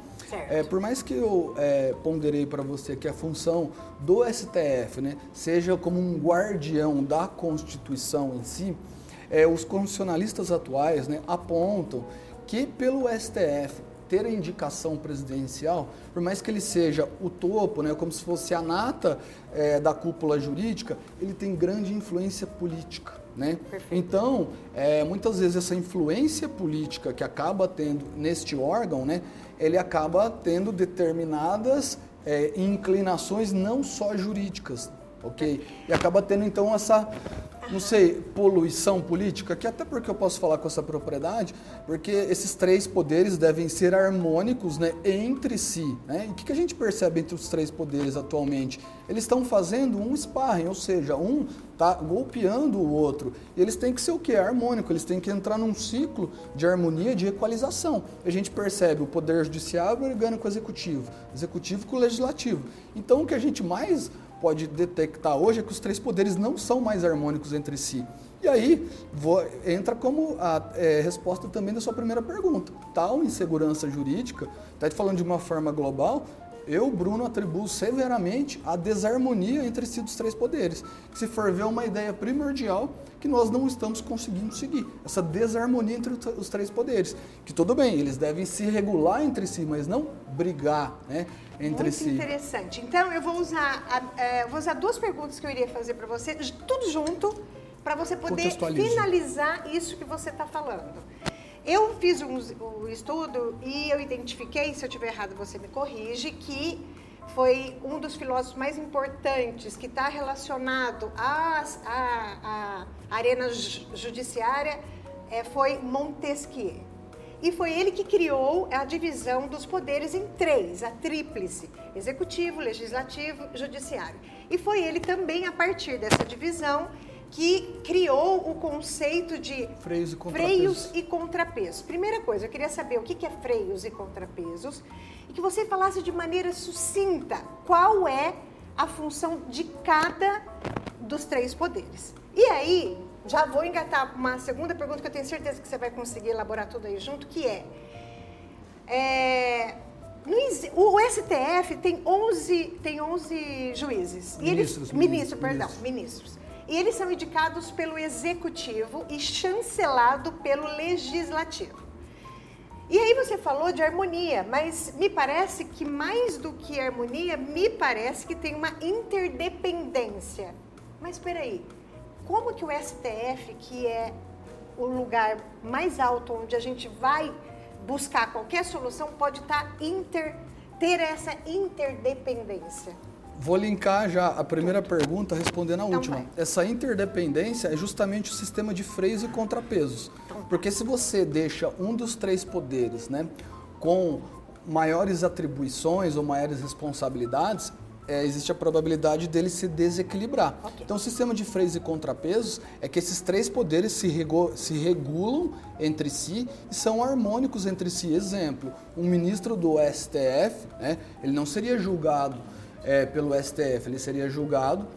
É, por mais que eu é, ponderei para você que a função do STF né, seja como um guardião da Constituição em si, é, os constitucionalistas atuais né, apontam que pelo STF ter a indicação presidencial, por mais que ele seja o topo, né, como se fosse a nata é, da cúpula jurídica, ele tem grande influência política. Né? Então, é, muitas vezes essa influência política que acaba tendo neste órgão, né, ele acaba tendo determinadas é, inclinações não só jurídicas, ok? E acaba tendo então essa não sei, poluição política, que até porque eu posso falar com essa propriedade, porque esses três poderes devem ser harmônicos né, entre si. Né? E o que, que a gente percebe entre os três poderes atualmente? Eles estão fazendo um sparring, ou seja, um está golpeando o outro. E eles têm que ser o quê? Harmônico, eles têm que entrar num ciclo de harmonia, de equalização. A gente percebe o poder judiciário brigando com o executivo, executivo com o legislativo. Então o que a gente mais pode detectar hoje é que os três poderes não são mais harmônicos entre si. E aí vou, entra como a é, resposta também da sua primeira pergunta. Tal insegurança jurídica, está te falando de uma forma global, eu, Bruno, atribuo severamente a desarmonia entre si dos três poderes. Que se for ver uma ideia primordial que nós não estamos conseguindo seguir. Essa desarmonia entre os três poderes. Que tudo bem, eles devem se regular entre si, mas não brigar né, entre Muito si. Muito interessante. Então, eu vou usar, a, é, vou usar duas perguntas que eu iria fazer para você, tudo junto, para você poder finalizar isso que você está falando. Eu fiz um, um, estudo e eu identifiquei, se eu estiver errado você me corrige, que foi um dos filósofos mais importantes que está relacionado à, arena judiciária é, foi Montesquieu. E foi ele que criou a divisão dos poderes em três, a tríplice: executivo, legislativo, judiciário. E foi ele também, a partir dessa divisão, que criou o conceito de freios e contrapesos. Freios e contrapesos. Primeira coisa, eu queria saber o que é freios e contrapesos e que você falasse de maneira sucinta qual é a função de cada dos três poderes. E aí, já vou engatar uma segunda pergunta que eu tenho certeza que você vai conseguir elaborar tudo aí junto, que é, é o STF tem 11, tem 11 juízes. Ministros. E eles, ministros, ministro, perdão, ministros. E eles são indicados pelo executivo e chancelado pelo legislativo. E aí você falou de harmonia, mas me parece que mais do que harmonia, me parece que tem uma interdependência. Mas espera aí, como que o STF, que é o lugar mais alto onde a gente vai buscar qualquer solução, pode estar tá inter, ter essa interdependência? Vou linkar já a primeira pergunta respondendo a então última. Vai. Essa interdependência é justamente o sistema de freios e contrapesos. Então Porque se você deixa um dos três poderes né, com maiores atribuições ou maiores responsabilidades, é, existe a probabilidade dele se desequilibrar. Okay. Então, o sistema de freios e contrapesos é que esses três poderes se, se regulam entre si e são harmônicos entre si. Exemplo, um ministro do STF, né, ele não seria julgado é, pelo STF, ele seria julgado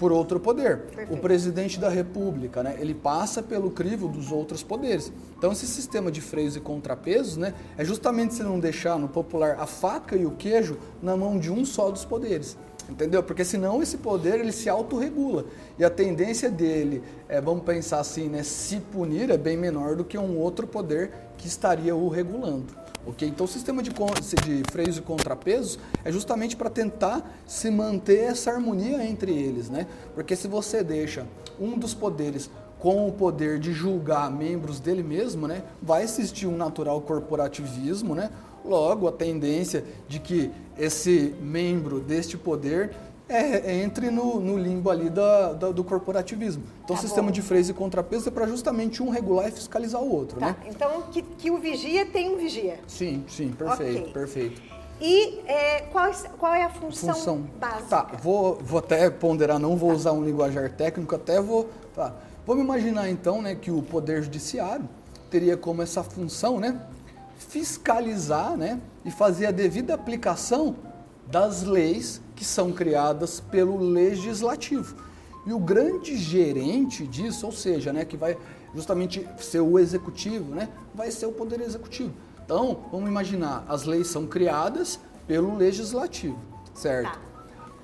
por outro poder. Perfeito. O presidente da República, né, ele passa pelo crivo dos outros poderes. Então, esse sistema de freios e contrapesos né, é justamente se não deixar no popular a faca e o queijo na mão de um só dos poderes. Entendeu? Porque senão esse poder ele se autorregula. E a tendência dele, é, vamos pensar assim, né, se punir é bem menor do que um outro poder que estaria o regulando. Ok? Então o sistema de, de freios e contrapesos é justamente para tentar se manter essa harmonia entre eles, né? Porque se você deixa um dos poderes com o poder de julgar membros dele mesmo, né, vai existir um natural corporativismo, né? Logo, a tendência de que esse membro deste poder é, é, entre no, no, limbo ali da, da, do corporativismo. Então, tá o sistema bom. de freios e contrapeso é para justamente um regular e fiscalizar o outro, tá. né? Então, que, que o vigia tem um vigia. Sim, sim, perfeito, okay. perfeito. E é, qual, qual, é a função, função, básica? Tá, vou, vou até ponderar, não vou tá. usar um linguajar técnico, até vou... Tá. Vamos imaginar, então, né, que o Poder Judiciário teria como essa função, né, fiscalizar, né, e fazer a devida aplicação das leis que são criadas pelo legislativo. E o grande gerente disso, ou seja, né, que vai justamente ser o executivo, né, vai ser o poder executivo. Então, vamos imaginar, as leis são criadas pelo legislativo, certo? Tá.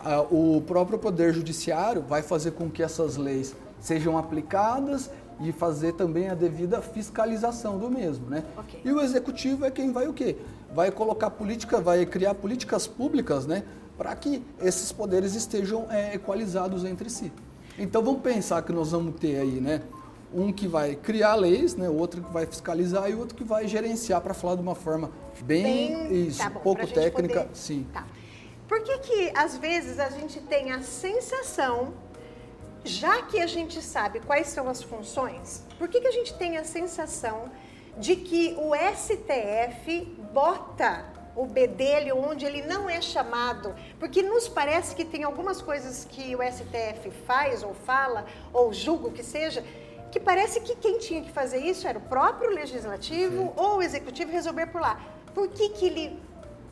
Ah, o próprio poder judiciário vai fazer com que essas leis sejam aplicadas e fazer também a devida fiscalização do mesmo, né? Okay. E o executivo é quem vai o quê? Vai colocar política, vai criar políticas públicas, né? Para que esses poderes estejam é, equalizados entre si. Então vamos pensar que nós vamos ter aí, né? Um que vai criar leis, né? Outro que vai fiscalizar e outro que vai gerenciar para falar de uma forma bem, bem isso, tá bom, pouco técnica, poder... sim. Tá. Por que que às vezes a gente tem a sensação, já que a gente sabe quais são as funções, por que que a gente tem a sensação de que o STF bota o bedelho onde ele não é chamado, porque nos parece que tem algumas coisas que o STF faz ou fala ou julga o que seja, que parece que quem tinha que fazer isso era o próprio legislativo Sim. ou o executivo resolver por lá. Por que que ele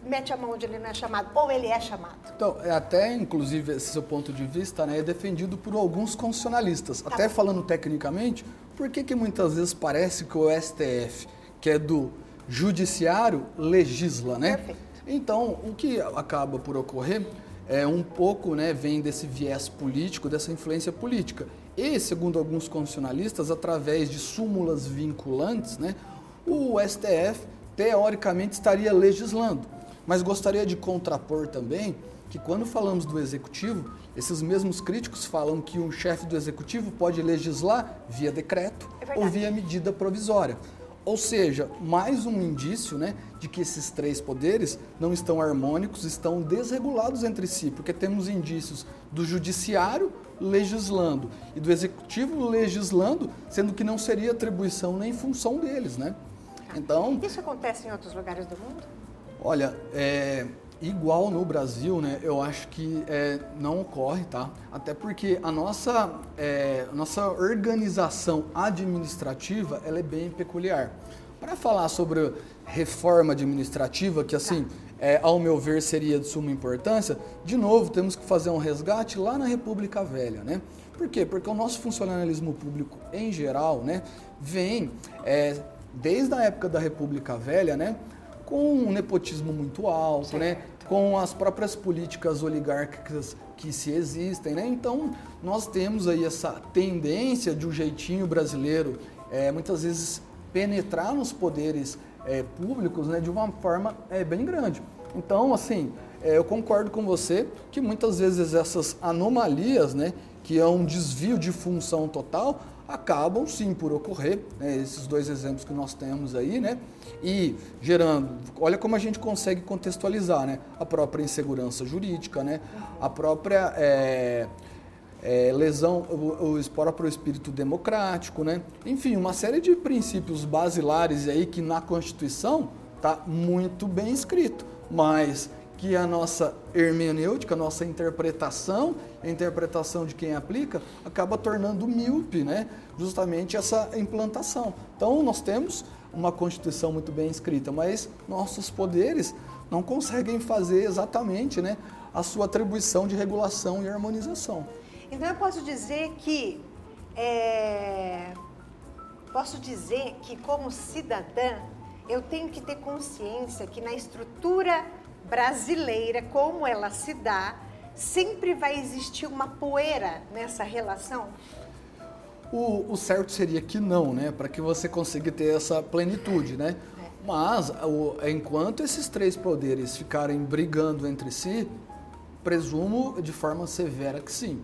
mete a mão onde ele não é chamado, ou ele é chamado. Então, é até, inclusive, esse seu ponto de vista né, é defendido por alguns constitucionalistas. Tá até bom. falando tecnicamente, por que, que muitas vezes parece que o STF, que é do judiciário legisla, né? Perfeito. Então, o que acaba por ocorrer é um pouco, né, vem desse viés político, dessa influência política. E, segundo alguns constitucionalistas, através de súmulas vinculantes, né, o STF teoricamente estaria legislando. Mas gostaria de contrapor também que quando falamos do executivo, esses mesmos críticos falam que o chefe do executivo pode legislar via decreto é ou via medida provisória. Ou seja, mais um indício né, de que esses três poderes não estão harmônicos, estão desregulados entre si, porque temos indícios do judiciário legislando e do executivo legislando, sendo que não seria atribuição nem função deles, né? Então, isso acontece em outros lugares do mundo? Olha, é, igual no Brasil, né, eu acho que é, não ocorre, tá? Até porque a nossa, é, nossa organização administrativa ela é bem peculiar. Para falar sobre reforma administrativa, que assim, é, ao meu ver, seria de suma importância, de novo, temos que fazer um resgate lá na República Velha, né? Por quê? Porque o nosso funcionalismo público, em geral, né, vem é, desde a época da República Velha, né, com um nepotismo muito alto, né? com as próprias políticas oligárquicas que se existem. Né? Então, nós temos aí essa tendência de um jeitinho brasileiro, é, muitas vezes, penetrar nos poderes é, públicos né, de uma forma é, bem grande. Então, assim, é, eu concordo com você que muitas vezes essas anomalias, né, que é um desvio de função total, acabam sim por ocorrer, né, esses dois exemplos que nós temos aí, né, e gerando, olha como a gente consegue contextualizar, né, a própria insegurança jurídica, né, a própria é, é, lesão, o, o espírito democrático, né, enfim, uma série de princípios basilares aí que na Constituição está muito bem escrito, mas que a nossa hermenêutica, a nossa interpretação, a interpretação de quem aplica, acaba tornando míope, né? justamente essa implantação. Então, nós temos uma Constituição muito bem escrita, mas nossos poderes não conseguem fazer exatamente né, a sua atribuição de regulação e harmonização. Então, eu posso dizer que. É... Posso dizer que, como cidadã, eu tenho que ter consciência que na estrutura brasileira, como ela se dá, sempre vai existir uma poeira nessa relação? O, o certo seria que não, né? Para que você consiga ter essa plenitude, né? Mas, o, enquanto esses três poderes ficarem brigando entre si, presumo de forma severa que sim.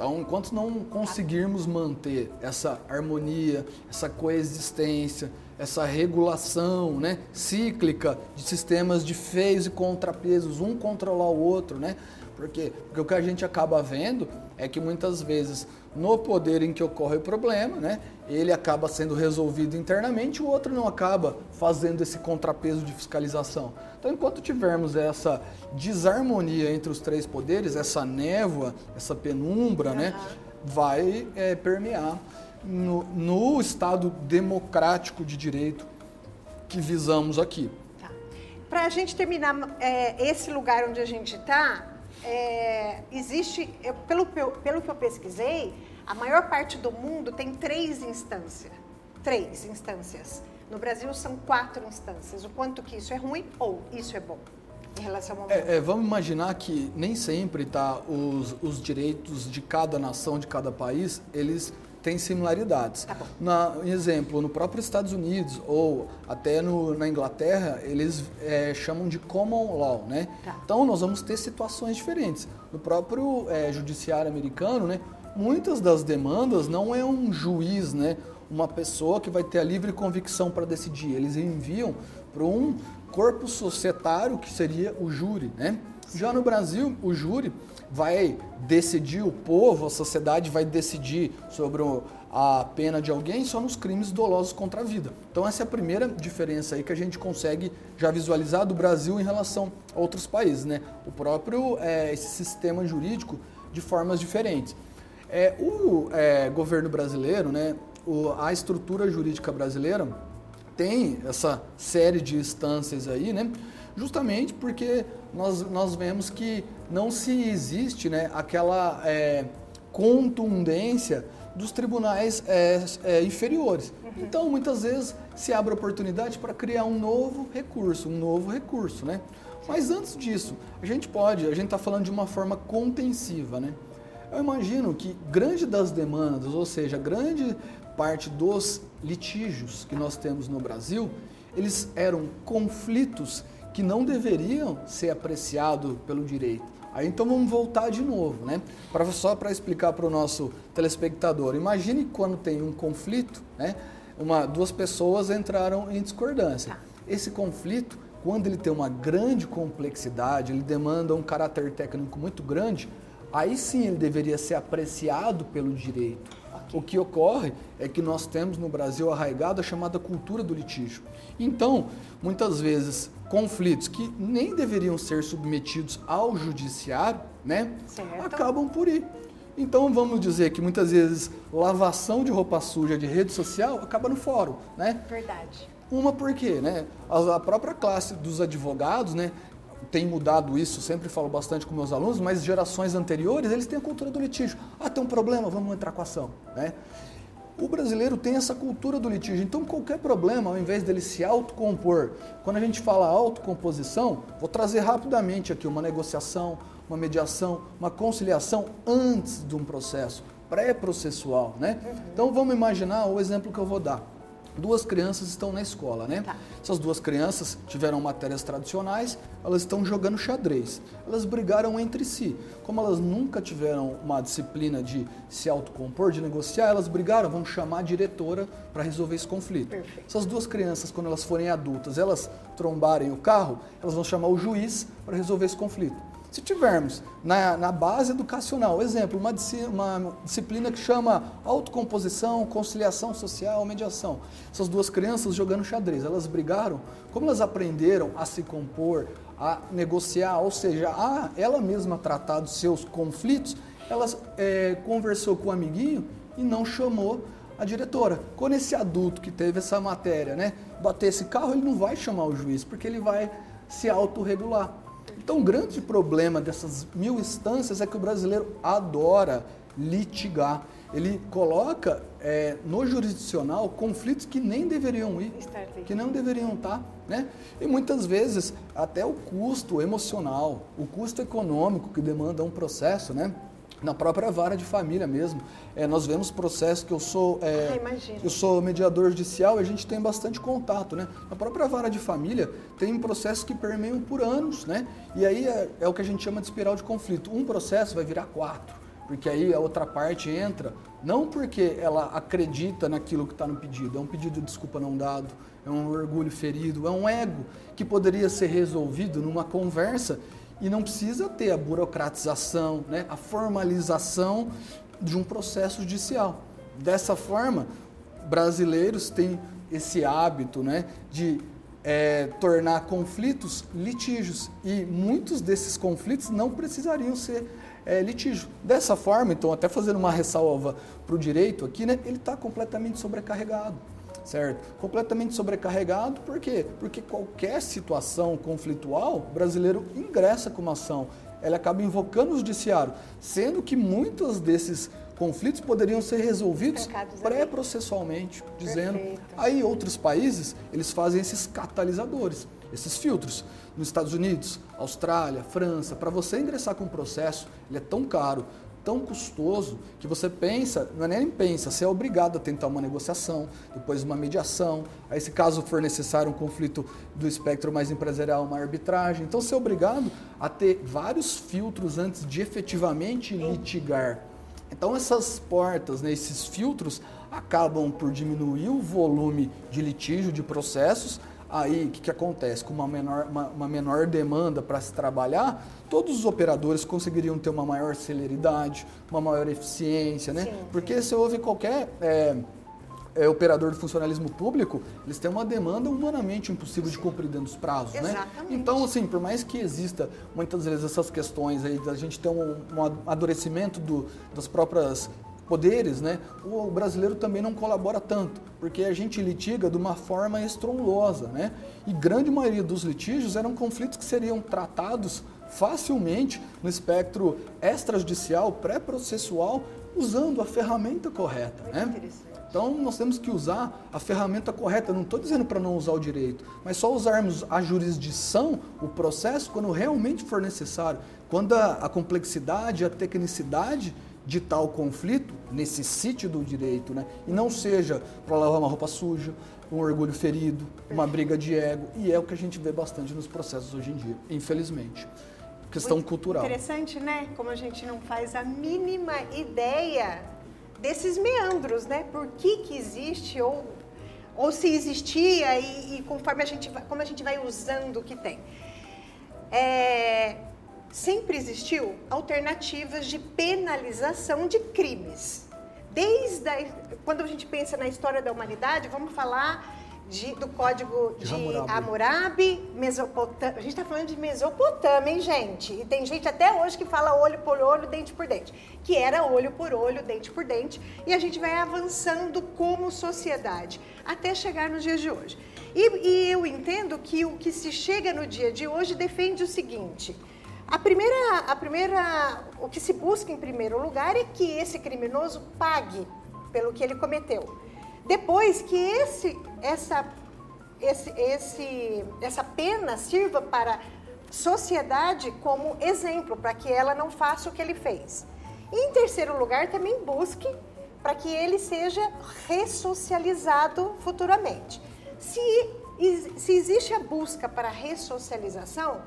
Então, enquanto não conseguirmos manter essa harmonia, essa coexistência, essa regulação né, cíclica de sistemas de feios e contrapesos, um controlar o outro, né? Porque, porque o que a gente acaba vendo é que muitas vezes no poder em que ocorre o problema, né, ele acaba sendo resolvido internamente, o outro não acaba fazendo esse contrapeso de fiscalização. Então, enquanto tivermos essa desarmonia entre os três poderes, essa névoa, essa penumbra, uhum. né, vai é, permear no, no, Estado democrático de direito que visamos aqui. Tá. Para a gente terminar é, esse lugar onde a gente está, é, existe, eu, pelo, pelo que eu pesquisei, a maior parte do mundo tem três instâncias. Três instâncias. No Brasil são quatro instâncias. O quanto que isso é ruim ou isso é bom? Em relação ao é, é, vamos imaginar que nem sempre tá, os, os direitos de cada nação, de cada país, eles tem similaridades. Tá na, exemplo, no próprio Estados Unidos ou até no, na Inglaterra, eles é, chamam de common law, né? Tá. Então nós vamos ter situações diferentes. No próprio é, judiciário americano, né? Muitas das demandas não é um juiz, né? Uma pessoa que vai ter a livre convicção para decidir. Eles enviam para um corpo societário que seria o júri, né? Já no Brasil, o júri vai decidir, o povo, a sociedade vai decidir sobre a pena de alguém só nos crimes dolosos contra a vida. Então essa é a primeira diferença aí que a gente consegue já visualizar do Brasil em relação a outros países, né? O próprio é, esse sistema jurídico de formas diferentes. É, o é, governo brasileiro, né? O, a estrutura jurídica brasileira tem essa série de instâncias aí, né? Justamente porque nós, nós vemos que não se existe né, aquela é, contundência dos tribunais é, é, inferiores. Uhum. Então, muitas vezes, se abre oportunidade para criar um novo recurso, um novo recurso, né? Mas antes disso, a gente pode, a gente está falando de uma forma contensiva, né? Eu imagino que grande das demandas, ou seja, grande parte dos litígios que nós temos no Brasil, eles eram conflitos que não deveriam ser apreciados pelo direito. Aí então vamos voltar de novo, né? Pra, só para explicar para o nosso telespectador. Imagine quando tem um conflito, né? Uma, duas pessoas entraram em discordância. Tá. Esse conflito, quando ele tem uma grande complexidade, ele demanda um caráter técnico muito grande, aí sim ele deveria ser apreciado pelo direito. O que ocorre é que nós temos no Brasil arraigado a chamada cultura do litígio. Então, muitas vezes, conflitos que nem deveriam ser submetidos ao judiciário, né, certo. acabam por ir. Então vamos dizer que muitas vezes lavação de roupa suja de rede social acaba no fórum, né? Verdade. Uma porque, né? A própria classe dos advogados, né? Tem mudado isso, sempre falo bastante com meus alunos, mas gerações anteriores, eles têm a cultura do litígio. Ah, tem um problema, vamos entrar com ação, né? O brasileiro tem essa cultura do litígio, então qualquer problema, ao invés dele se autocompor, quando a gente fala autocomposição, vou trazer rapidamente aqui uma negociação, uma mediação, uma conciliação antes de um processo pré-processual, né? Então vamos imaginar o exemplo que eu vou dar duas crianças estão na escola, né? Tá. Essas duas crianças tiveram matérias tradicionais, elas estão jogando xadrez. Elas brigaram entre si. Como elas nunca tiveram uma disciplina de se autocompor, de negociar, elas brigaram, vão chamar a diretora para resolver esse conflito. Perfeito. Essas duas crianças, quando elas forem adultas, elas trombarem o carro, elas vão chamar o juiz para resolver esse conflito. Se tivermos na, na base educacional, exemplo, uma, uma disciplina que chama autocomposição, conciliação social, mediação. Essas duas crianças jogando xadrez, elas brigaram, como elas aprenderam a se compor, a negociar, ou seja, a ela mesma tratar dos seus conflitos, elas é, conversou com o amiguinho e não chamou a diretora. Quando esse adulto que teve essa matéria, né, bater esse carro, ele não vai chamar o juiz, porque ele vai se autorregular. Então, o grande problema dessas mil instâncias é que o brasileiro adora litigar. Ele coloca é, no jurisdicional conflitos que nem deveriam ir, que não deveriam estar. Né? E muitas vezes até o custo emocional, o custo econômico que demanda um processo, né? Na própria vara de família mesmo. É, nós vemos processos que eu sou é, Ah, eu sou mediador judicial e a gente tem bastante contato, né? Na própria vara de família tem processos que permeiam por anos, né? E aí é, é o que a gente chama de espiral de conflito. Um processo vai virar quatro, porque aí a outra parte entra, não porque ela acredita naquilo que está no pedido, é um pedido de desculpa não dado, é um orgulho ferido, é um ego que poderia ser resolvido numa conversa e não precisa ter a burocratização, né, a formalização de um processo judicial. Dessa forma, brasileiros têm esse hábito né, de é, tornar conflitos litígios e muitos desses conflitos não precisariam ser é, litígio. Dessa forma, então, até fazendo uma ressalva para o direito aqui, né, ele está completamente sobrecarregado certo? Completamente sobrecarregado, por quê? Porque qualquer situação conflitual, o brasileiro ingressa com uma ação, ele acaba invocando o judiciário, sendo que muitos desses conflitos poderiam ser resolvidos pré-processualmente, dizendo. Perfeito. Aí outros países, eles fazem esses catalisadores, esses filtros. Nos Estados Unidos, Austrália, França, para você ingressar com um processo, ele é tão caro, tão custoso que você pensa, não é nem pensa, você é obrigado a tentar uma negociação, depois uma mediação, aí se caso for necessário um conflito do espectro mais empresarial, uma arbitragem. Então você é obrigado a ter vários filtros antes de efetivamente litigar. Então essas portas, né, esses filtros acabam por diminuir o volume de litígio, de processos, Aí, o que, que acontece? Com uma menor, uma, uma menor demanda para se trabalhar, todos os operadores conseguiriam ter uma maior celeridade, uma maior eficiência, né? Sim, Porque se houve qualquer é, é, operador de funcionalismo público, eles têm uma demanda humanamente impossível de cumprir dentro dos prazos, né? Exatamente. Então, assim, por mais que exista muitas vezes essas questões aí da gente ter um, um amadurecimento do, das próprias poderes, né, o brasileiro também não colabora tanto, porque a gente litiga de uma forma estrondosa, né? E grande maioria dos litígios eram conflitos que seriam tratados facilmente no espectro extrajudicial, pré-processual, usando a ferramenta correta, Muito né? Então nós temos que usar a ferramenta correta. Não estou dizendo para não usar o direito, mas só usarmos a jurisdição, o processo, quando realmente for necessário. Quando a, a complexidade, a tecnicidade de tal conflito necessite do direito, né? E não seja para lavar uma roupa suja, um orgulho ferido, uma briga de ego. E é o que a gente vê bastante nos processos hoje em dia, infelizmente. Questão Muito cultural. Interessante, né? Como a gente não faz a mínima ideia desses meandros, né? Por que que existe ou ou se existia e, e conforme a gente vai, como a gente vai usando o que tem. É, sempre existiu alternativas de penalização de crimes. Desde a, quando a gente pensa na história da humanidade, vamos falar de- do Código De de Hammurabi. Hammurabi, Mesopotâmia. A gente está falando de Mesopotâmia, hein, gente? E tem gente até hoje que fala olho por olho, dente por dente. Que era olho por olho, dente por dente. E a gente vai avançando como sociedade até chegar nos dias de hoje. E, e eu entendo que o que se chega no dia de hoje defende o seguinte. A primeira, a primeira, o que se busca em primeiro lugar é que esse criminoso pague pelo que ele cometeu. Depois que esse, essa, esse, esse, essa pena sirva para a sociedade como exemplo, para que ela não faça o que ele fez. E, em terceiro lugar, também busque para que ele seja ressocializado futuramente. Se, se existe a busca para ressocialização,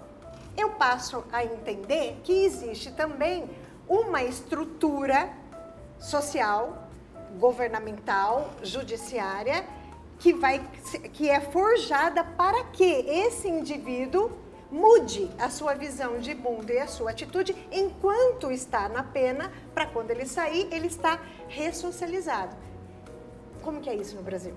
eu passo a entender que existe também uma estrutura social, governamental, judiciária, que, vai, que é forjada para que esse indivíduo mude a sua visão de mundo e a sua atitude enquanto está na pena, para quando ele sair, ele está ressocializado. Como que é isso no Brasil?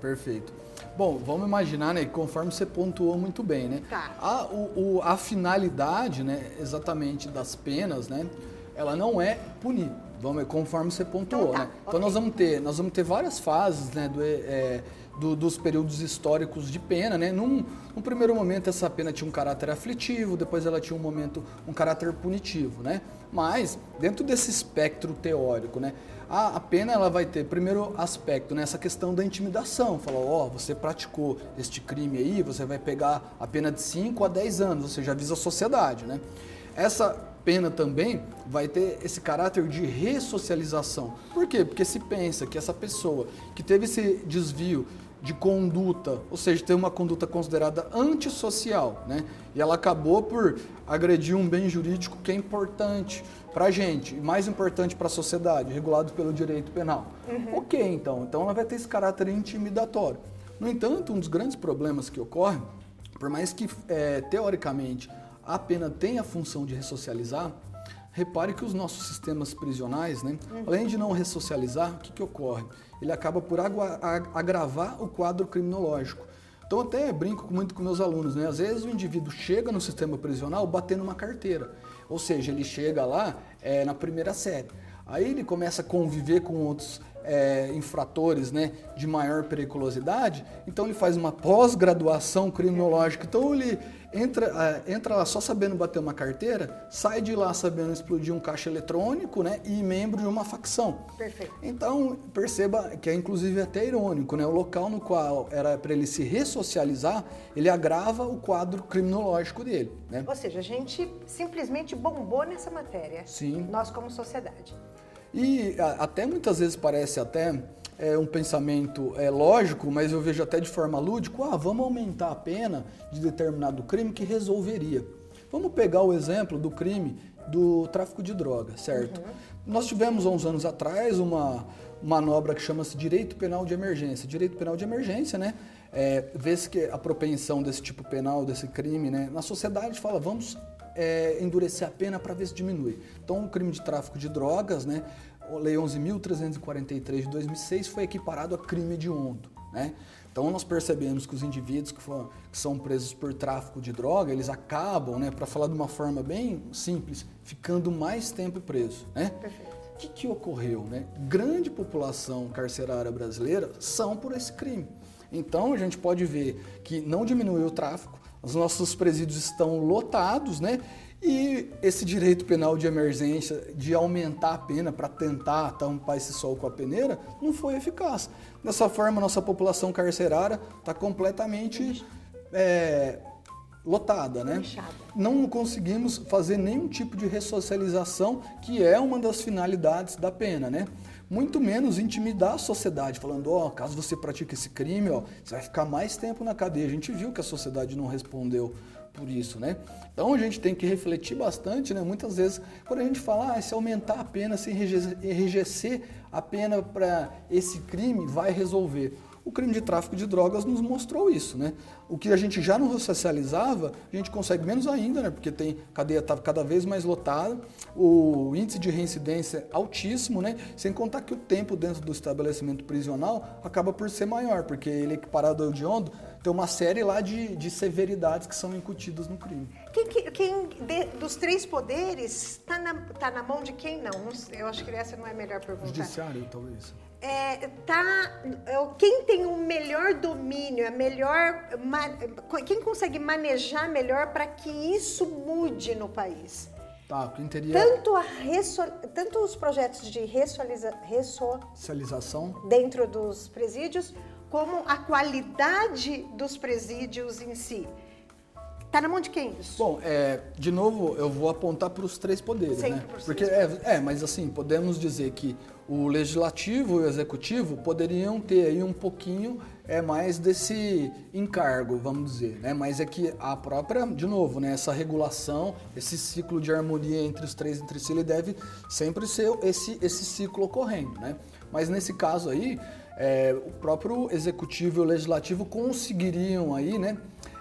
Perfeito. Bom, vamos imaginar, né, conforme você pontuou muito bem, né? Tá. A, o, o- a finalidade, né, exatamente das penas, né, ela não é punir. Vamos, conforme você pontuou, Então tá, né? Então nós vamos ter, nós vamos ter várias fases, né, do, é, do- dos períodos históricos de pena, né? Num, num primeiro momento essa pena tinha um caráter aflitivo, depois ela tinha um momento um caráter punitivo, né? Mas dentro desse espectro teórico, né? A, a pena ela vai ter primeiro aspecto, né? Essa questão da intimidação, falar, ó, você praticou este crime aí, você vai pegar a pena de 5 a 10 anos, ou seja, avisa a sociedade, né? Essa pena também vai ter esse caráter de ressocialização. Por quê? Porque se pensa que essa pessoa que teve esse desvio de conduta, ou seja, ter uma conduta considerada antissocial, né? E ela acabou por agredir um bem jurídico que é importante para a gente, e mais importante para a sociedade, regulado pelo direito penal. Uhum. Ok, então, então ela vai ter esse caráter intimidatório. No entanto, um dos grandes problemas que ocorre, por mais que é, teoricamente a pena tenha a função de ressocializar, repare que os nossos sistemas prisionais, né, uhum. além de não ressocializar, o que, que ocorre? Ele acaba por agravar o quadro criminológico. Então até brinco muito com meus alunos, né? Às vezes o indivíduo chega no sistema prisional batendo uma carteira. Ou seja, ele chega lá é, na primeira série. Aí ele começa a conviver com outros é, infratores né, de maior periculosidade, então ele faz uma pós-graduação criminológica. Então ele entra, uh, entra lá só sabendo bater uma carteira, sai de lá sabendo explodir um caixa eletrônico né, e membro de uma facção. Perfeito. Então perceba que é inclusive até irônico, né? o local no qual era para ele se ressocializar, ele agrava o quadro criminológico dele. Né? Ou seja, a gente simplesmente bombou nessa matéria. Sim. Nós como sociedade. E até muitas vezes parece até é, um pensamento é, lógico, mas eu vejo até de forma lúdica, ah, vamos aumentar a pena de determinado crime que resolveria. Vamos pegar o exemplo do crime do tráfico de droga, certo? Uhum. Nós tivemos há uns anos atrás uma manobra que chama-se direito penal de emergência. Direito penal de emergência, né? É, vê-se que a propensão desse tipo penal, desse crime, né? Na sociedade fala, vamos é, endurecer a pena para ver se diminui. Então, o crime de tráfico de drogas, né, Lei 11.343 de 2006 foi equiparado a crime hediondo. Né? Então, nós percebemos que os indivíduos que, foram, que são presos por tráfico de droga, eles acabam, né, para falar de uma forma bem simples, ficando mais tempo preso. Né? O que, que ocorreu? Né? Grande população carcerária brasileira são por esse crime. Então, a gente pode ver que não diminuiu o tráfico, os nossos presídios estão lotados, né? E esse direito penal de emergência, de aumentar a pena para tentar tampar esse sol com a peneira, não foi eficaz. Dessa forma, nossa população carcerária está completamente é, lotada, né? Não conseguimos fazer nenhum tipo de ressocialização, que é uma das finalidades da pena, né? muito menos intimidar a sociedade, falando, ó, oh, caso você pratique esse crime, ó, você vai ficar mais tempo na cadeia. A gente viu que a sociedade não respondeu por isso, né? Então a gente tem que refletir bastante, né? Muitas vezes, quando a gente fala, ah, se aumentar a pena, se enrijecer a pena para esse crime, vai resolver. O crime de tráfico de drogas nos mostrou isso, né? O que a gente já não socializava, a gente consegue menos ainda, né? Porque tem cadeia tá cada vez mais lotada, o índice de reincidência altíssimo, né? Sem contar que o tempo dentro do estabelecimento prisional acaba por ser maior, porque ele é equiparado ao hediondo, tem uma série lá de, de severidades que são incutidas no crime. Quem, quem de, dos três poderes está na, tá na mão de quem não? Eu acho que essa não é a melhor pergunta. Judiciário, talvez é, tá quem tem o melhor domínio, a melhor quem consegue manejar melhor para que isso mude no país. Tá, teria tanto a tanto os projetos de ressocializa, ressocialização dentro dos presídios como a qualidade dos presídios em si. Está na mão de quem isso? Bom, é, de novo, eu vou apontar para os três poderes, Sempre né? Porque é, é, mas assim, podemos dizer que o legislativo e o executivo poderiam ter aí um pouquinho é mais desse encargo, vamos dizer, né? Mas é que a própria, de novo, né, essa regulação, esse ciclo de harmonia entre os três entre si, ele deve sempre ser esse esse ciclo ocorrendo, né? Mas nesse caso aí, é, o próprio executivo e o legislativo conseguiriam aí, né?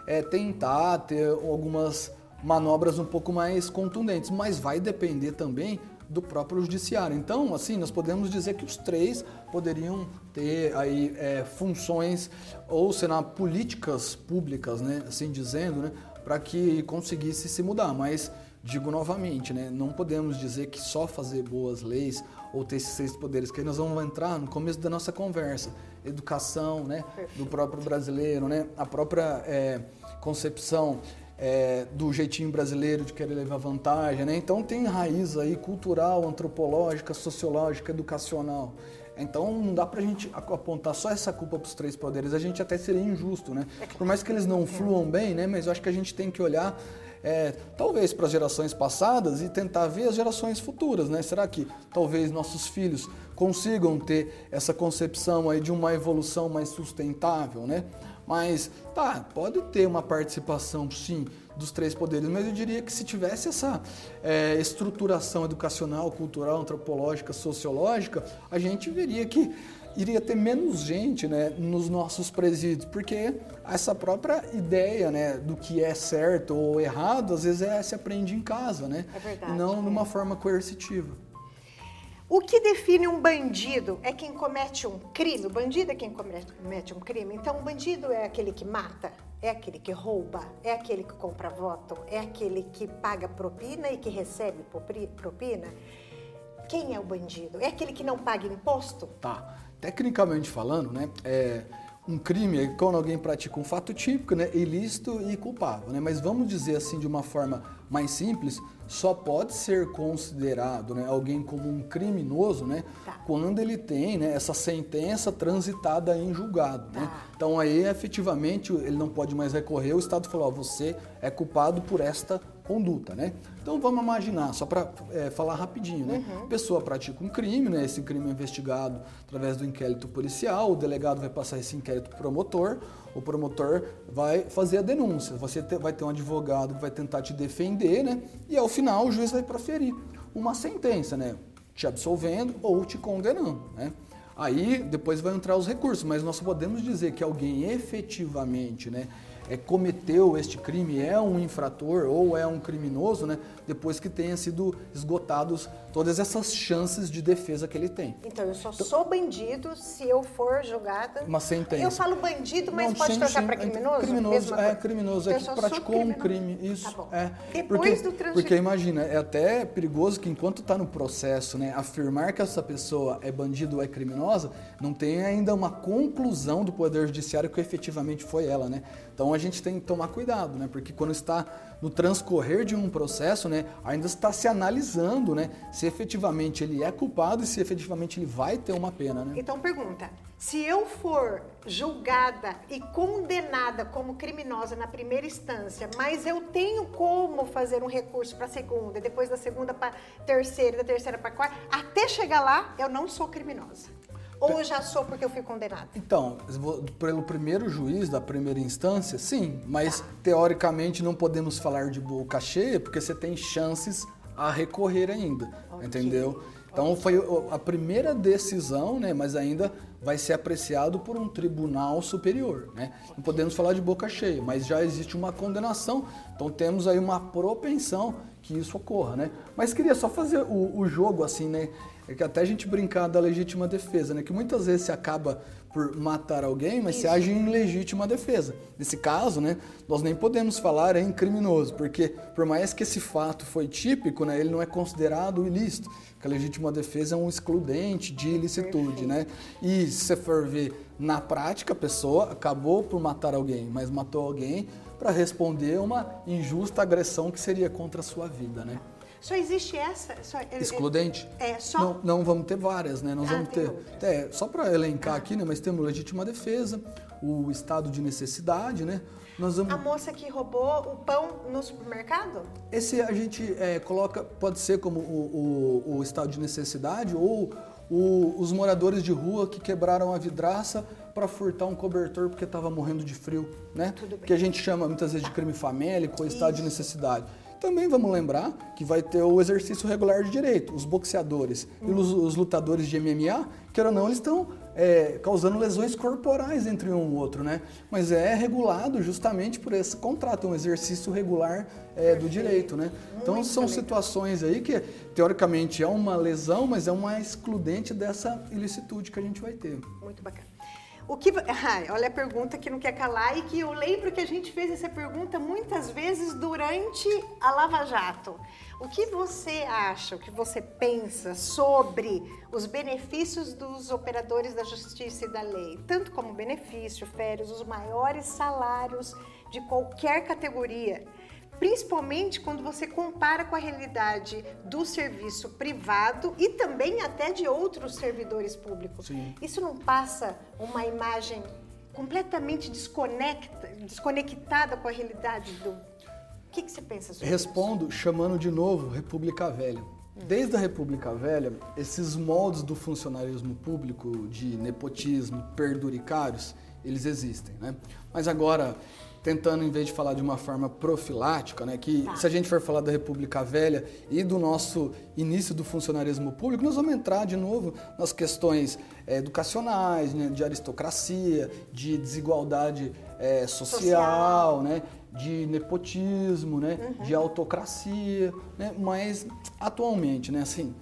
é, tentar ter algumas manobras um pouco mais contundentes, mas vai depender também do próprio judiciário. Então, assim, nós podemos dizer que os três poderiam ter aí é, funções ou será políticas públicas, né, assim dizendo, né, para que conseguisse se mudar. Mas digo novamente, né, não podemos dizer que só fazer boas leis ou ter esses seis poderes que nós vamos entrar no começo da nossa conversa, educação, né, do próprio brasileiro, né, a própria é, concepção é, do jeitinho brasileiro de querer levar vantagem, né? Então tem raiz aí cultural, antropológica, sociológica, educacional. Então não dá pra gente apontar só essa culpa para os três poderes, a gente até seria injusto, né? Por mais que eles não fluam bem, né? Mas eu acho que a gente tem que olhar é, talvez para gerações passadas e tentar ver as gerações futuras, né? Será que talvez nossos filhos consigam ter essa concepção aí de uma evolução mais sustentável, né? Mas tá, pode ter uma participação sim dos três poderes, mas eu diria que se tivesse essa é, estruturação educacional, cultural, antropológica, sociológica, a gente veria que iria ter menos gente né, nos nossos presídios, porque essa própria ideia né, do que é certo ou errado, às vezes é, se aprende em casa, né? É verdade. E não numa forma coercitiva. O que define um bandido é quem comete um crime. O bandido é quem comete um crime. Então, o bandido é aquele que mata, é aquele que rouba, é aquele que compra voto, é aquele que paga propina e que recebe propina. Quem é o bandido? É aquele que não paga imposto? Tá. Tecnicamente falando, né, é, um crime é quando alguém pratica um fato típico, né, ilícito e culpável, né? Mas vamos dizer assim de uma forma mais simples, só pode ser considerado, né, alguém como um criminoso, né, tá. quando ele tem, né, essa sentença transitada em julgado, né? tá. né? Então aí efetivamente ele não pode mais recorrer, o Estado falou, ó, você é culpado por esta conduta, né? Então vamos imaginar, só para é, falar rapidinho, né? Uhum. A pessoa pratica um crime, né? Esse crime é investigado através do inquérito policial, o delegado vai passar esse inquérito para o promotor, o promotor vai fazer a denúncia, você vai ter um advogado que vai tentar te defender, né? E ao final o juiz vai proferir uma sentença, né? Te absolvendo ou te condenando, né? Aí depois vai entrar os recursos, mas nós podemos dizer que alguém efetivamente, né? É, cometeu este crime, é um infrator ou é um criminoso, né, depois que tenha sido esgotados todas essas chances de defesa que ele tem. Então, eu só então, sou bandido se eu for julgada. Uma sentença. Eu falo bandido, mas Não, pode sim, trocar para criminoso? Criminoso, é, criminoso, é que praticou um crime. Isso. Tá é. Depois porque, do trans... Porque imagina, é até perigoso que enquanto está no processo, né, afirmar que essa pessoa é bandido ou é criminosa, não tem ainda uma conclusão do Poder Judiciário que efetivamente foi ela, né? Então a gente tem que tomar cuidado, né? Porque quando está no transcorrer de um processo, né, ainda está se analisando, né, se efetivamente ele é culpado e se efetivamente ele vai ter uma pena, né? Então pergunta: se eu for julgada e condenada como criminosa na primeira instância, mas eu tenho como fazer um recurso para a segunda, depois da segunda para terceira, da terceira para quarta, até chegar lá, eu não sou criminosa. Ou eu já sou porque eu fui condenado? Então, pelo primeiro juiz da primeira instância, sim, mas tá. teoricamente não podemos falar de boca cheia porque você tem chances a recorrer ainda, okay. entendeu? Então foi a primeira decisão, né, mas ainda vai ser apreciado por um tribunal superior, né? Não podemos falar de boca cheia, mas já existe uma condenação, então temos aí uma propensão que isso ocorra, né? Mas queria só fazer o, o jogo assim, né? É que até a gente brincar da legítima defesa, né? Que muitas vezes se acaba por matar alguém, mas Isso. se age em legítima defesa. Nesse caso, né, nós nem podemos falar em criminoso, porque por mais que esse fato foi típico, né, ele não é considerado ilícito, porque a legítima defesa é um excludente de ilicitude, né? E se você for ver na prática, a pessoa acabou por matar alguém, mas matou alguém para responder uma injusta agressão que seria contra a sua vida, né? Só existe essa? Só, é, Excludente? É, só... Não, não vamos ter várias, né? Nós ah, vamos ter... É, só para elencar ah. aqui, né? Mas temos legítima defesa, o estado de necessidade, né? Nós vamos... A moça que roubou o pão no supermercado? Esse a gente é, coloca, pode ser como o, o, o estado de necessidade ou o, os moradores de rua que quebraram a vidraça para furtar um cobertor porque estava morrendo de frio, né? Que a gente chama muitas vezes de crime famélico ou estado de necessidade. Também vamos lembrar que vai ter o exercício regular de direito. Os boxeadores e os, os lutadores de MMA, quer ou não, eles estão é, causando lesões corporais entre um e outro, né? Mas é regulado justamente por esse contrato, um exercício regular é, do direito, né? Então Muito são situações aí que teoricamente é uma lesão, mas é uma excludente dessa ilicitude que a gente vai ter. Muito bacana. O que, ai, olha a pergunta que não quer calar e que eu lembro que a gente fez essa pergunta muitas vezes durante a Lava Jato. O que você acha, o que você pensa sobre os benefícios dos operadores da justiça e da lei? Tanto como benefício, férias, os maiores salários de qualquer categoria principalmente quando você compara com a realidade do serviço privado e também até de outros servidores públicos. Sim. Isso não passa uma imagem completamente desconecta, desconectada com a realidade do que, que você pensa sobre Respondo isso? chamando de novo República Velha. Desde a República Velha, esses moldes do funcionalismo público de nepotismo, perduricários, eles existem, né? Mas agora, tentando, em vez de falar de uma forma profilática, né, que Tá. se a gente for falar da República Velha e do nosso início do funcionarismo público, nós vamos entrar de novo nas questões eh, educacionais, né, de aristocracia, de desigualdade eh, social, Social. né, de nepotismo, né, de autocracia, né, mas atualmente, né, assim,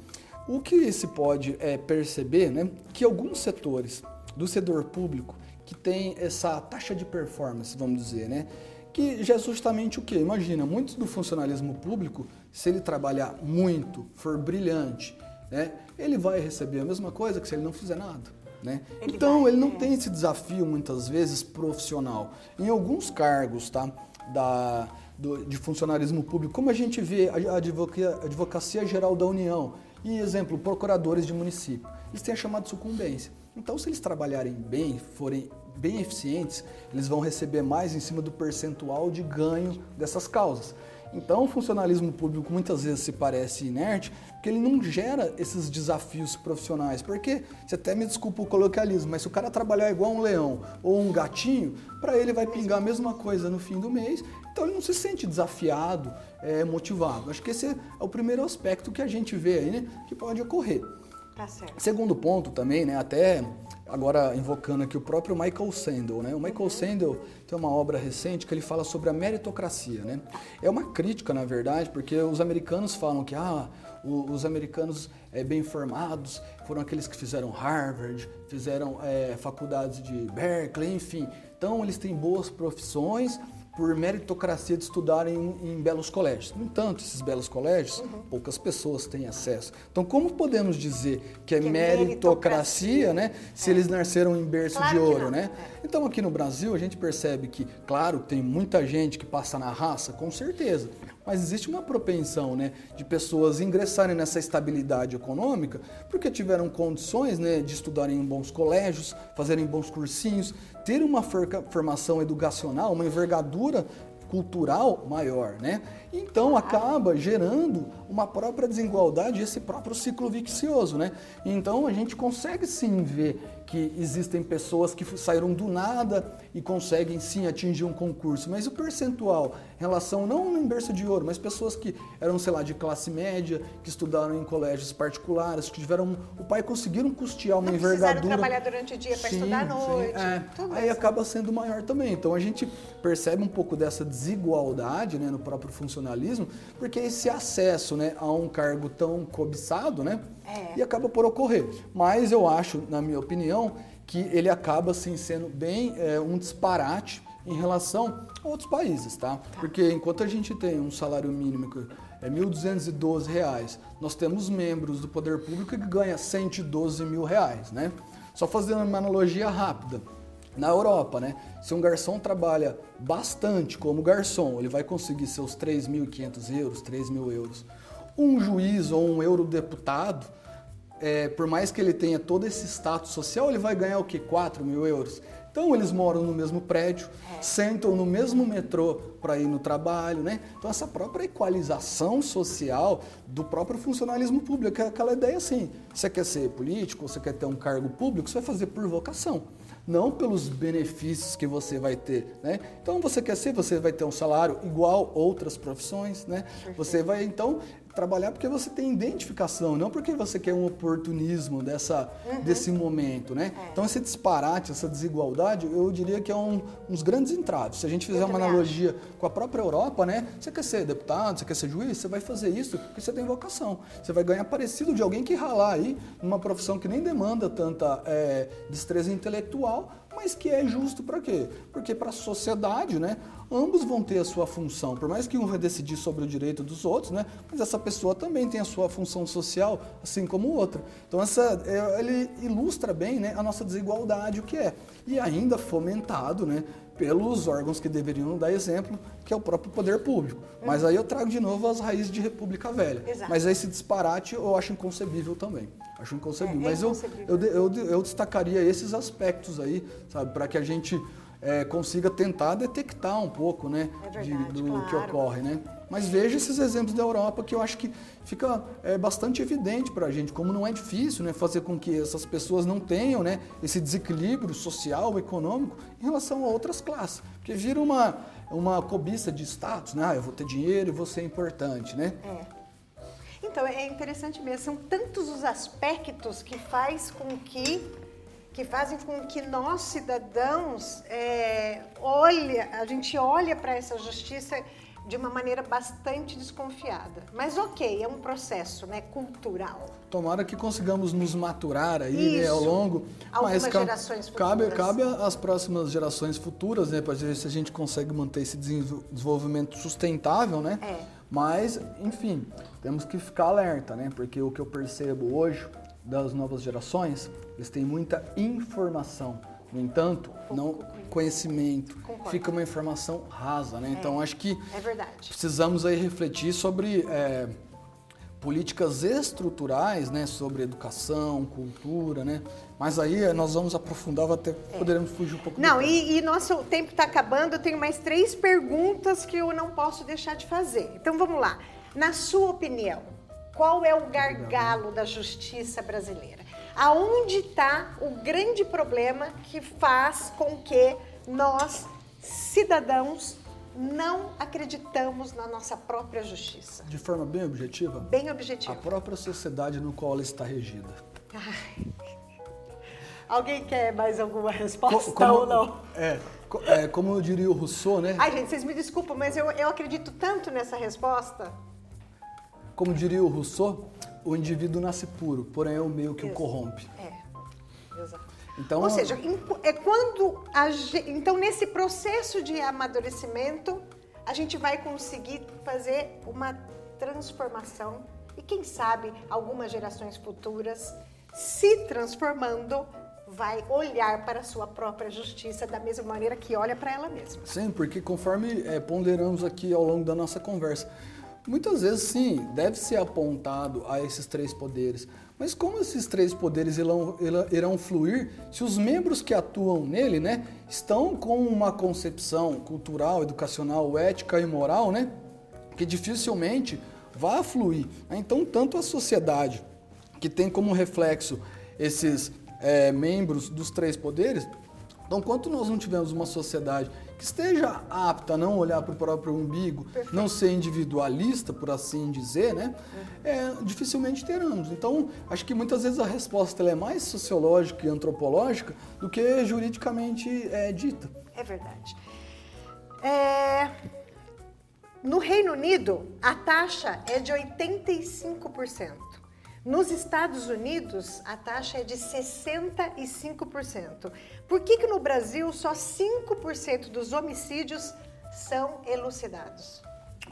o que se pode é, perceber, né, que alguns setores do setor público que tem essa taxa de performance, vamos dizer, né, que já é justamente o que? Imagina, muitos do funcionalismo público, se ele trabalhar muito, for brilhante, né, ele vai receber a mesma coisa que se ele não fizer nada. Né? Ele então, vai, ele não é. tem esse desafio, muitas vezes, profissional. Em alguns cargos tá, da, do- de funcionarismo público, como a gente vê a advocacia, a advocacia Geral da União e, exemplo, procuradores de município, eles têm a chamada sucumbência. Então, se eles trabalharem bem, forem bem eficientes, eles vão receber mais em cima do percentual de ganho dessas causas. Então, o funcionalismo público muitas vezes se parece inerte, porque ele não gera esses desafios profissionais. Porque, você até me desculpa o coloquialismo, mas se o cara trabalhar igual um leão ou um gatinho, para ele vai pingar a mesma coisa no fim do mês, então ele não se sente desafiado, é, motivado. Acho que esse é o primeiro aspecto que a gente vê aí, né, que pode ocorrer. Tá certo. Segundo ponto também, né, até agora invocando aqui o próprio Michael Sandel, né? O Michael Sandel tem uma obra recente que ele fala sobre a meritocracia, né? É uma crítica, na verdade, porque os americanos falam que ah, os americanos é, bem formados foram aqueles que fizeram Harvard, fizeram é, faculdades de Berkeley, enfim. Então eles têm boas profissões por meritocracia de estudarem em, em belos colégios. No entanto, esses belos colégios, poucas pessoas têm acesso. Então, como podemos dizer que é Que é meritocracia, meritocracia, né, se eles nasceram em berço Claro de ouro, né? é. Então, aqui no Brasil, a gente percebe que, claro, tem muita gente que passa na raça, com certeza, mas existe uma propensão, né, de pessoas ingressarem nessa estabilidade econômica porque tiveram condições, né, de estudarem em bons colégios, fazerem bons cursinhos, ter uma formação educacional, uma envergadura cultural maior, né? Então acaba gerando uma própria desigualdade, esse próprio ciclo vicioso, né? Então a gente consegue sim ver que existem pessoas que saíram do nada e conseguem sim atingir um concurso, mas o percentual em relação não em berço de ouro, mas pessoas que eram, sei lá, de classe média, que estudaram em colégios particulares, que tiveram o pai conseguiram custear uma Não envergadura trabalhar durante o dia para Sim, estudar à sim, noite. é. tudo Aí acaba sendo maior também. Então a gente percebe um pouco dessa desigualdade né, no próprio porque esse acesso né, a um cargo tão cobiçado, né? É. E acaba por ocorrer. Mas eu acho, na minha opinião, que ele acaba assim, sendo bem é, um disparate em relação a outros países, tá? Porque enquanto a gente tem um salário mínimo que é 1.212 reais, nós temos membros do poder público que ganham 112 mil reais, né? Só fazendo uma analogia rápida. Na Europa, né? Se um garçom trabalha bastante como garçom, ele vai conseguir seus 3.500 euros, 3 mil euros. Um juiz ou um eurodeputado, é, por mais que ele tenha todo esse status social, ele vai ganhar o que? 4 mil euros. Então eles moram no mesmo prédio, sentam no mesmo metrô para ir no trabalho, né? Então essa própria equalização social do próprio funcionalismo público, é aquela ideia assim, você quer ser político, você quer ter um cargo público, você vai fazer por vocação não pelos benefícios que você vai ter, né? Então você quer ser, você vai ter um salário igual outras profissões, né? Você vai então trabalhar porque você tem identificação, não porque você quer um oportunismo dessa desse momento, né? Então esse disparate, essa desigualdade, eu diria que é um, uns grandes entraves. Se a gente fizer Eu uma analogia com a própria Europa, né? Você quer ser deputado, você quer ser juiz, você vai fazer isso porque você tem vocação. Você vai ganhar parecido de alguém que ralar aí numa profissão que nem demanda tanta é, destreza intelectual, mas que é justo para quê? Porque para a sociedade, né? Ambos vão ter a sua função, por mais que um vai decidir sobre o direito dos outros, né? Mas essa pessoa também tem a sua função social, assim como o outro. Então essa, é, ele ilustra bem, né, a nossa desigualdade, o que é e ainda fomentado, né? pelos órgãos que deveriam dar exemplo, que é o próprio poder público. Mas aí eu trago de novo as raízes de República Velha. Exato. Mas esse disparate eu acho inconcebível também. Acho inconcebível. É, é Mas eu, inconcebível. eu, eu, de- eu destacaria esses aspectos aí, sabe, para que a gente é, consiga tentar detectar um pouco né, É verdade, de, do claro. que ocorre. Né? Mas veja esses exemplos da Europa que eu acho que fica é, bastante evidente para a gente, como não é difícil né, fazer com que essas pessoas não tenham né, esse desequilíbrio social, econômico em relação a outras classes. Porque vira uma, uma cobiça de status, né? Ah, eu vou ter dinheiro e vou ser importante, né? É. Então, é interessante mesmo. São tantos os aspectos que faz com que que fazem com que nós cidadãos é, olha, a gente olha para essa justiça de uma maneira bastante desconfiada. Mas ok, é um processo, né, cultural. Tomara que consigamos nos maturar aí né, ao longo. Algumas mas gerações cabe, futuras. cabe às próximas gerações futuras, né? Para ver se a gente consegue manter esse desenvol- desenvolvimento sustentável, né? É. Mas, enfim, temos que ficar alerta, né? Porque o que eu percebo hoje das novas gerações, eles têm muita informação. No entanto, não conhecimento. Concordo. Fica uma informação rasa, né? Então, acho que É verdade. precisamos aí refletir sobre é, políticas estruturais, né, sobre educação, cultura, né? Mas aí eh, nós vamos aprofundar, até poderemos fugir um pouco. Não, e, e nosso tempo está acabando. Eu tenho mais três perguntas que eu não posso deixar de fazer. Então vamos lá. Na sua opinião, qual é o gargalo da justiça brasileira? Aonde está o grande problema que faz com que nós, cidadãos, não acreditamos na nossa própria justiça? De forma bem objetiva, Bem a objetivo. própria sociedade no qual ela está regida. Ai. Alguém quer mais alguma resposta Co- ou não? É, é, como diria o Rousseau, né? Ai, gente, vocês me desculpam, mas eu, eu acredito tanto nessa resposta. Como diria o Rousseau, o indivíduo nasce puro, porém é o meio que o Isso. corrompe. Então, Ou seja, é quando a então nesse processo de amadurecimento a gente vai conseguir fazer uma transformação e quem sabe algumas gerações futuras se transformando vai olhar para a sua própria justiça da mesma maneira que olha para ela mesma. Sim, porque conforme é, ponderamos aqui ao longo da nossa conversa, muitas vezes sim, deve ser apontado a esses três poderes. Mas como esses três poderes irão, irão- fluir se os membros que atuam nele, né, estão com uma concepção cultural, educacional, ética e moral, né, que dificilmente vai fluir. Então, tanto a sociedade que tem como reflexo esses é, membros dos três poderes, então, quanto nós não tivermos uma sociedade que esteja apta a não olhar para o próprio umbigo, não ser individualista, por assim dizer, né? É, dificilmente teremos. Então, acho que muitas vezes a resposta é mais sociológica e antropológica do que juridicamente é, dita. É verdade. É, No Reino Unido, a taxa é de 85%. Nos Estados Unidos, a taxa é de 65%. Por que, que no Brasil só 5% dos homicídios são elucidados?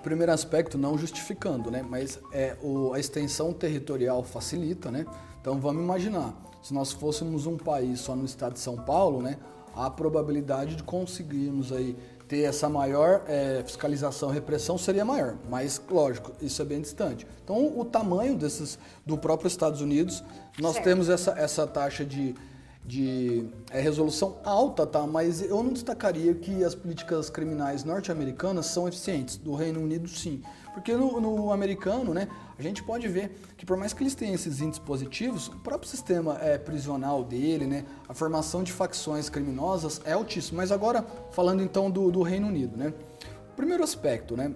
Primeiro aspecto, não justificando, né? Mas é, o, a extensão territorial facilita, né? Então vamos imaginar, se nós fôssemos um país só no estado de São Paulo, né? A probabilidade de conseguirmos aí ter essa maior é, fiscalização e repressão seria maior, mas lógico, isso é bem distante. Então o tamanho desses do próprio Estados Unidos, nós Certo. temos essa, essa taxa de, de é, resolução alta, tá? Mas eu não destacaria que as políticas criminais norte-americanas são eficientes. Do Reino Unido, sim. Porque no, no americano, né, a gente pode ver que por mais que eles tenham esses índices positivos, o próprio sistema é, prisional dele, né, a formação de facções criminosas é altíssimo. Mas agora, falando então do, do Reino Unido, né, primeiro aspecto, né,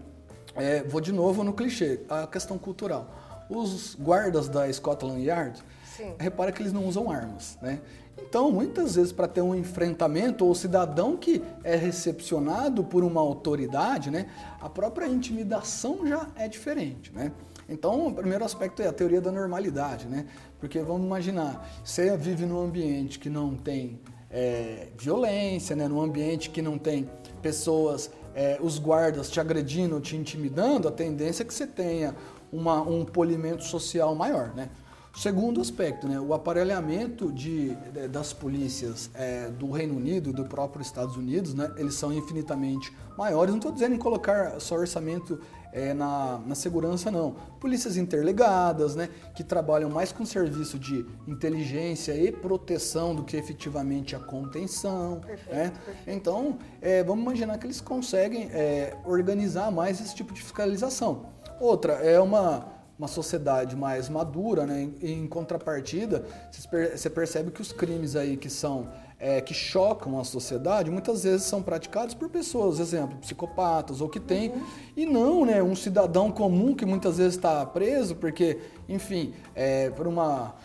é, vou de novo no clichê, a questão cultural. Os guardas da Scotland Yard, Sim. repara que eles não usam armas, né? Então, muitas vezes, para ter um enfrentamento, ou cidadão que é recepcionado por uma autoridade, né, a própria intimidação já é diferente, né? Então, o primeiro aspecto é a teoria da normalidade, né? Porque vamos imaginar, você vive num ambiente que não tem é, violência, né? num ambiente que não tem pessoas, é, os guardas te agredindo te intimidando, a tendência é que você tenha uma, um polimento social maior, né? Segundo aspecto, né, o aparelhamento de, das polícias é, do Reino Unido e do próprio Estados Unidos, né, eles são infinitamente maiores. Não estou dizendo em colocar só orçamento é, na, na segurança não. Polícias interligadas, né, que trabalham mais com serviço de inteligência e proteção do que efetivamente a contenção. Perfeito, né? perfeito. Então, é, vamos imaginar que eles conseguem é, organizar mais esse tipo de fiscalização. Outra, é uma uma sociedade mais madura, né? Em contrapartida, você percebe que os crimes aí que são é, que chocam a sociedade muitas vezes são praticados por pessoas, exemplo, psicopatas ou que tem uhum. e não, né, um cidadão comum que muitas vezes está preso porque, enfim, é, por uma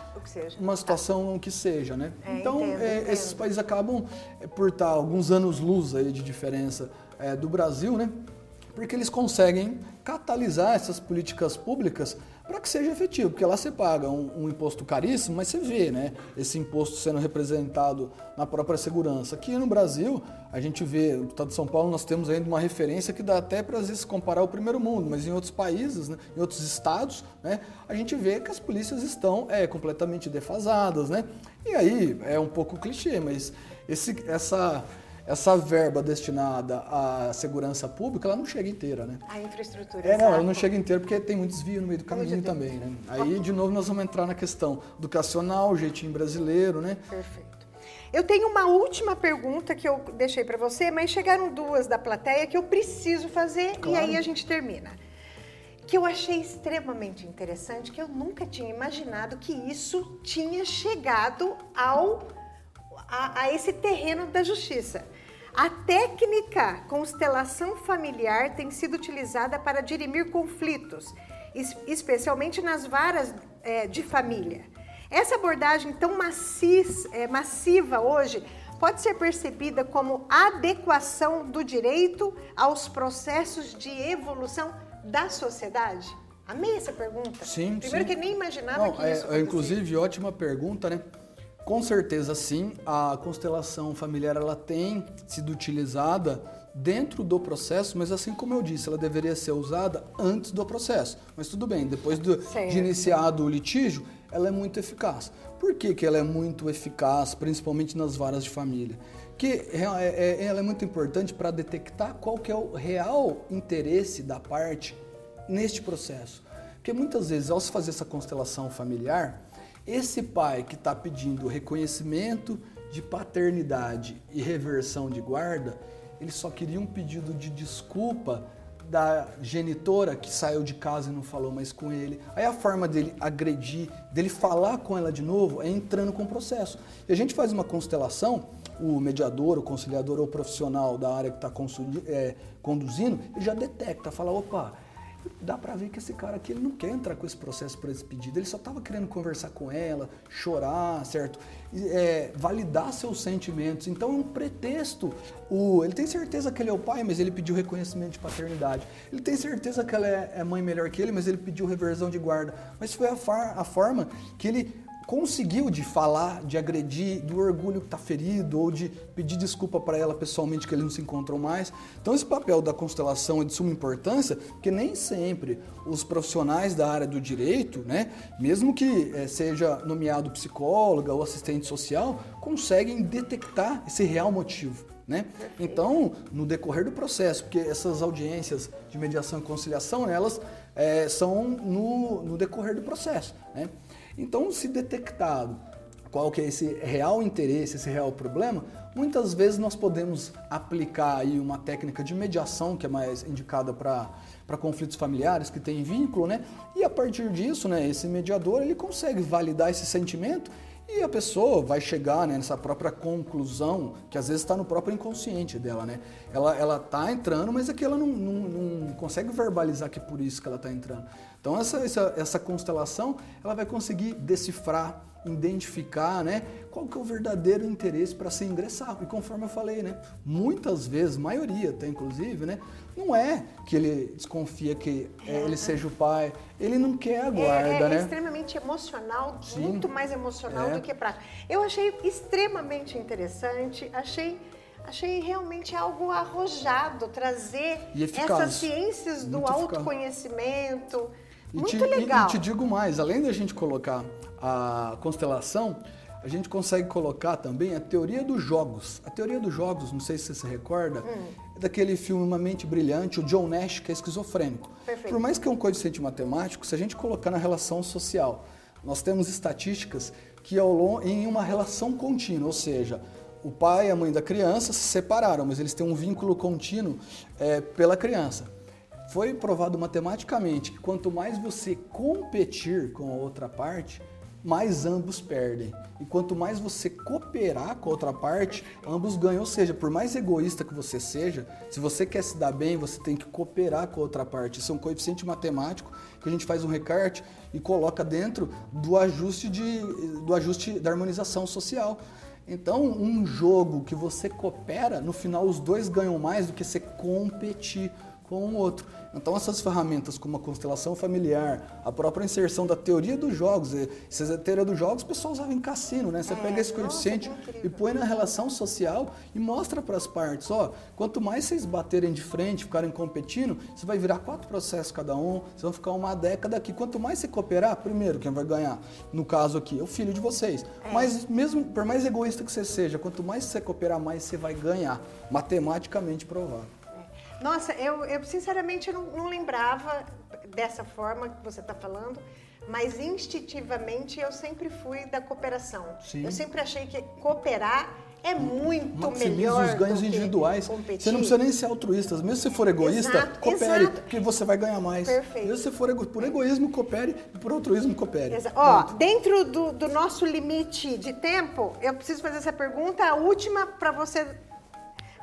uma situação que seja, né? É, então entendo, é, entendo. esses países acabam é, por estar alguns anos luz aí de diferença é, do Brasil, né? Porque eles conseguem catalisar essas políticas públicas para que seja efetivo, porque lá você paga um, um, imposto caríssimo, mas você vê né, esse imposto sendo representado na própria segurança. Aqui no Brasil, a gente vê, no estado de São Paulo, nós temos ainda uma referência que dá até para às vezes comparar o primeiro mundo, mas em outros países, né, em outros estados, né, a gente vê que as polícias estão é, completamente defasadas. Né? E aí é um pouco clichê, mas esse, essa essa verba destinada à segurança pública, ela não chega inteira, né? A infraestrutura. É, não, ela não chega inteira porque tem muito desvio no meio do caminho também, né? Aí, de novo, nós vamos entrar na questão educacional, jeitinho brasileiro, né? Perfeito. Eu tenho uma última pergunta que eu deixei para você, mas chegaram duas da plateia que eu preciso fazer claro. e aí a gente termina. Que eu achei extremamente interessante, que eu nunca tinha imaginado que isso tinha chegado ao a, a esse terreno da justiça. A técnica constelação familiar tem sido utilizada para dirimir conflitos, especialmente nas varas é, de família. Essa abordagem tão é, massiva hoje pode ser percebida como adequação do direito aos processos de evolução da sociedade? Amei essa pergunta. Sim, Primeiro sim. que nem imaginava Não, que isso é, é Inclusive, ótima pergunta, né? Com certeza sim, a constelação familiar ela tem sido utilizada dentro do processo, mas assim como eu disse, ela deveria ser usada antes do processo. Mas tudo bem, depois do, de iniciado o litígio, ela é muito eficaz. Por que, que ela é muito eficaz, principalmente nas varas de família? Que é, é, ela é muito importante para detectar qual que é o real interesse da parte neste processo. Porque muitas vezes, ao se fazer essa constelação familiar, esse pai que está pedindo reconhecimento de paternidade e reversão de guarda, ele só queria um pedido de desculpa da genitora que saiu de casa e não falou mais com ele. Aí a forma dele agredir, dele falar com ela de novo, é entrando com o processo. E a gente faz uma constelação, o mediador, o conciliador ou o profissional da área que está é, conduzindo, ele já detecta, fala, opa, dá para ver que esse cara aqui ele não quer entrar com esse processo por esse pedido, ele só estava querendo conversar com ela, chorar, certo? É, validar seus sentimentos. Então é um pretexto. O, ele tem certeza que ele é o pai, mas ele pediu reconhecimento de paternidade. Ele tem certeza que ela é, é mãe melhor que ele, mas ele pediu reversão de guarda. Mas foi a, far, a forma que ele conseguiu de falar, de agredir, do orgulho que está ferido ou de pedir desculpa para ela pessoalmente que ele não se encontrou mais. Então esse papel da constelação é de suma importância, porque nem sempre os profissionais da área do direito, né, mesmo que é, seja nomeado psicóloga ou assistente social, conseguem detectar esse real motivo. Né? Então, no decorrer do processo, porque essas audiências de mediação e conciliação, elas é, são no, no decorrer do processo. Né? Então, se detectado qual que é esse real interesse, esse real problema, muitas vezes nós podemos aplicar aí uma técnica de mediação que é mais indicada para conflitos familiares que tem vínculo, né? E a partir disso, né, esse mediador ele consegue validar esse sentimento e a pessoa vai chegar né, nessa própria conclusão, que às vezes está no próprio inconsciente dela, né? Ela, ela tá entrando, mas é que ela não, não, não consegue verbalizar que é por isso que ela está entrando. Então essa, essa, essa constelação, ela vai conseguir decifrar, identificar, né? Qual que é o verdadeiro interesse para se ingressar. E conforme eu falei, né? Muitas vezes, maioria até inclusive, né? Não é que ele desconfia que é, ele seja o pai, ele não quer a guarda, é, é, né? É extremamente emocional, Sim. muito mais emocional é. do que prático. Eu achei extremamente interessante, achei achei realmente algo arrojado trazer essas ciências do autoconhecimento. Muito te, legal. E, e te digo mais, além da gente colocar a constelação, a gente consegue colocar também a teoria dos jogos. A teoria dos jogos, não sei se você se recorda, hum. é daquele filme Uma Mente Brilhante, o John Nash, que é esquizofrênico. Perfeito. Por mais que é um coeficiente matemático, se a gente colocar na relação social, nós temos estatísticas que ao longo, em uma relação contínua, ou seja, o pai e a mãe da criança se separaram, mas eles têm um vínculo contínuo é, pela criança. Foi provado matematicamente que quanto mais você competir com a outra parte, mais ambos perdem. E quanto mais você cooperar com a outra parte, ambos ganham. Ou seja, por mais egoísta que você seja, se você quer se dar bem, você tem que cooperar com a outra parte. Isso é um coeficiente matemático que a gente faz um recarte e coloca dentro do ajuste, de, do ajuste da harmonização social. Então, um jogo que você coopera, no final os dois ganham mais do que você competir com o outro. Então essas ferramentas como a constelação familiar, a própria inserção da teoria dos jogos, essa teoria dos jogos o pessoal usava em cassino, né? Você é, pega esse coeficiente e põe na relação social e mostra para as partes, ó, quanto mais vocês baterem de frente, ficarem competindo, você vai virar quatro processos cada um, vocês vão ficar uma década aqui. Quanto mais você cooperar, primeiro quem vai ganhar, no caso aqui, é o filho de vocês. É. Mas mesmo por mais egoísta que você seja, quanto mais você cooperar, mais você vai ganhar, matematicamente provado. Nossa, eu, eu sinceramente não, não lembrava dessa forma que você está falando, mas instintivamente eu sempre fui da cooperação. Sim. Eu sempre achei que cooperar é muito Maximiza melhor. os ganhos individuais. Competir. Você não precisa nem ser altruísta. Mesmo se for egoísta, exato, coopere, exato. porque você vai ganhar mais. Perfeito. Mesmo se for ego, por egoísmo, coopere e por altruísmo, coopere. Exato. Ó, dentro do, do nosso limite de tempo, eu preciso fazer essa pergunta, a última para você,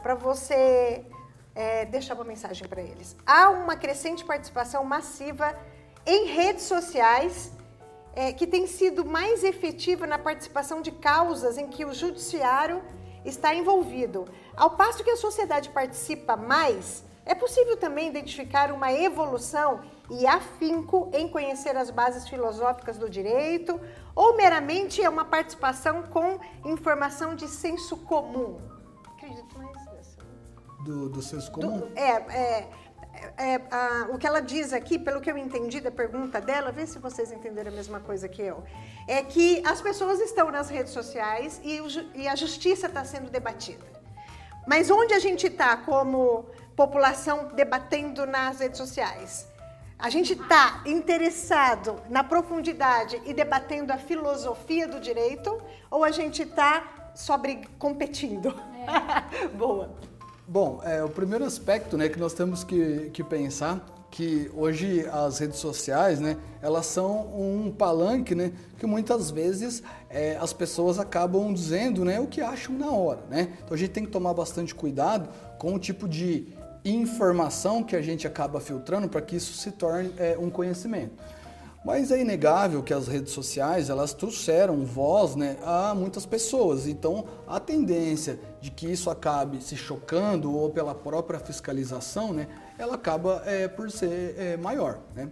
para você é, deixar uma mensagem para eles. Há uma crescente participação massiva em redes sociais é, que tem sido mais efetiva na participação de causas em que o judiciário está envolvido. Ao passo que a sociedade participa mais, é possível também identificar uma evolução e afinco em conhecer as bases filosóficas do direito, ou meramente é uma participação com informação de senso comum? Acredito mais do, do senso comum? Do, é, é, é a, o que ela diz aqui, pelo que eu entendi da pergunta dela, vê se vocês entenderam a mesma coisa que eu, é que as pessoas estão nas redes sociais e, o, e a justiça está sendo debatida. Mas onde a gente está como população debatendo nas redes sociais? A gente está interessado na profundidade e debatendo a filosofia do direito ou a gente está só competindo? É. Boa. Bom, é, o primeiro aspecto né, que nós temos que, que pensar que hoje as redes sociais, né, elas são um palanque, né, que muitas vezes é, as pessoas acabam dizendo, né, o que acham na hora, né. Então a gente tem que tomar bastante cuidado com o tipo de informação que a gente acaba filtrando para que isso se torne é, um conhecimento. Mas é inegável que as redes sociais elas trouxeram voz né, a muitas pessoas. Então a tendência de que isso acabe se chocando ou pela própria fiscalização, né, ela acaba é, por ser é, maior. Né?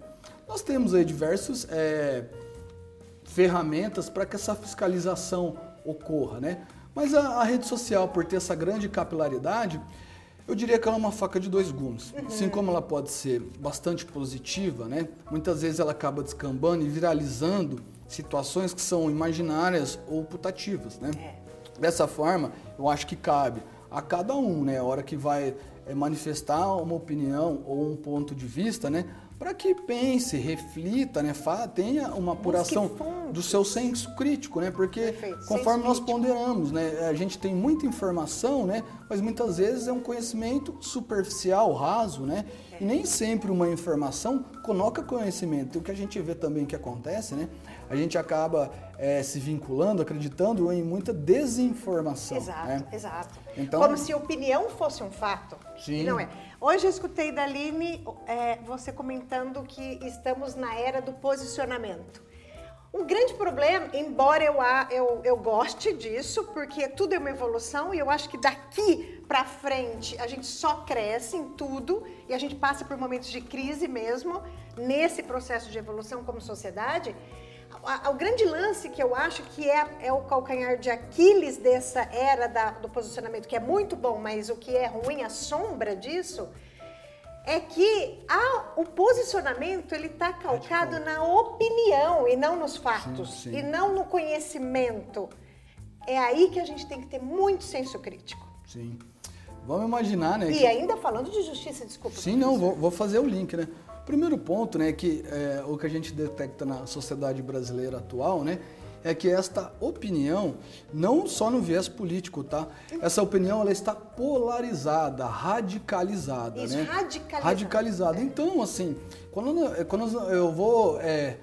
Nós temos aí diversas é, ferramentas para que essa fiscalização ocorra. Né? Mas a, a rede social, por ter essa grande capilaridade, eu diria que ela é uma faca de dois gumes. Uhum. Assim como ela pode ser bastante positiva, né? Muitas vezes ela acaba descambando e viralizando situações que são imaginárias ou putativas, né? Dessa forma, eu acho que cabe a cada um, né? A hora que vai é, manifestar uma opinião ou um ponto de vista, né? para que pense, reflita, né, tenha uma apuração do seu senso crítico, né, porque Perfeito. conforme senso nós crítico. ponderamos, né, a gente tem muita informação, né, mas muitas vezes é um conhecimento superficial, raso, né, é. e nem sempre uma informação coloca conhecimento. E o que a gente vê também que acontece, né, a gente acaba é, se vinculando, acreditando em muita desinformação. Exato, né? exato. Então, Como se opinião fosse um fato. Sim. não é. Hoje eu escutei da Aline é, você comentando que estamos na era do posicionamento. Um grande problema, embora eu, eu, eu goste disso, porque tudo é uma evolução e eu acho que daqui para frente a gente só cresce em tudo e a gente passa por momentos de crise mesmo nesse processo de evolução como sociedade o grande lance que eu acho que é, é o calcanhar de Aquiles dessa era da, do posicionamento, que é muito bom, mas o que é ruim, a sombra disso, é que a, o posicionamento ele está calcado na opinião e não nos fatos, sim, sim. e não no conhecimento. É aí que a gente tem que ter muito senso crítico. Sim. Vamos imaginar, né? E que... ainda falando de justiça, desculpa. Sim, não, vou, vou, fazer o link, né? Primeiro ponto, né, que é, o que a gente detecta na sociedade brasileira atual, né, é que esta opinião, não só no viés político, tá? Essa opinião ela está polarizada, radicalizada, Isso, né? radicalizada. Radicalizada. Então, assim, quando, quando eu vou é,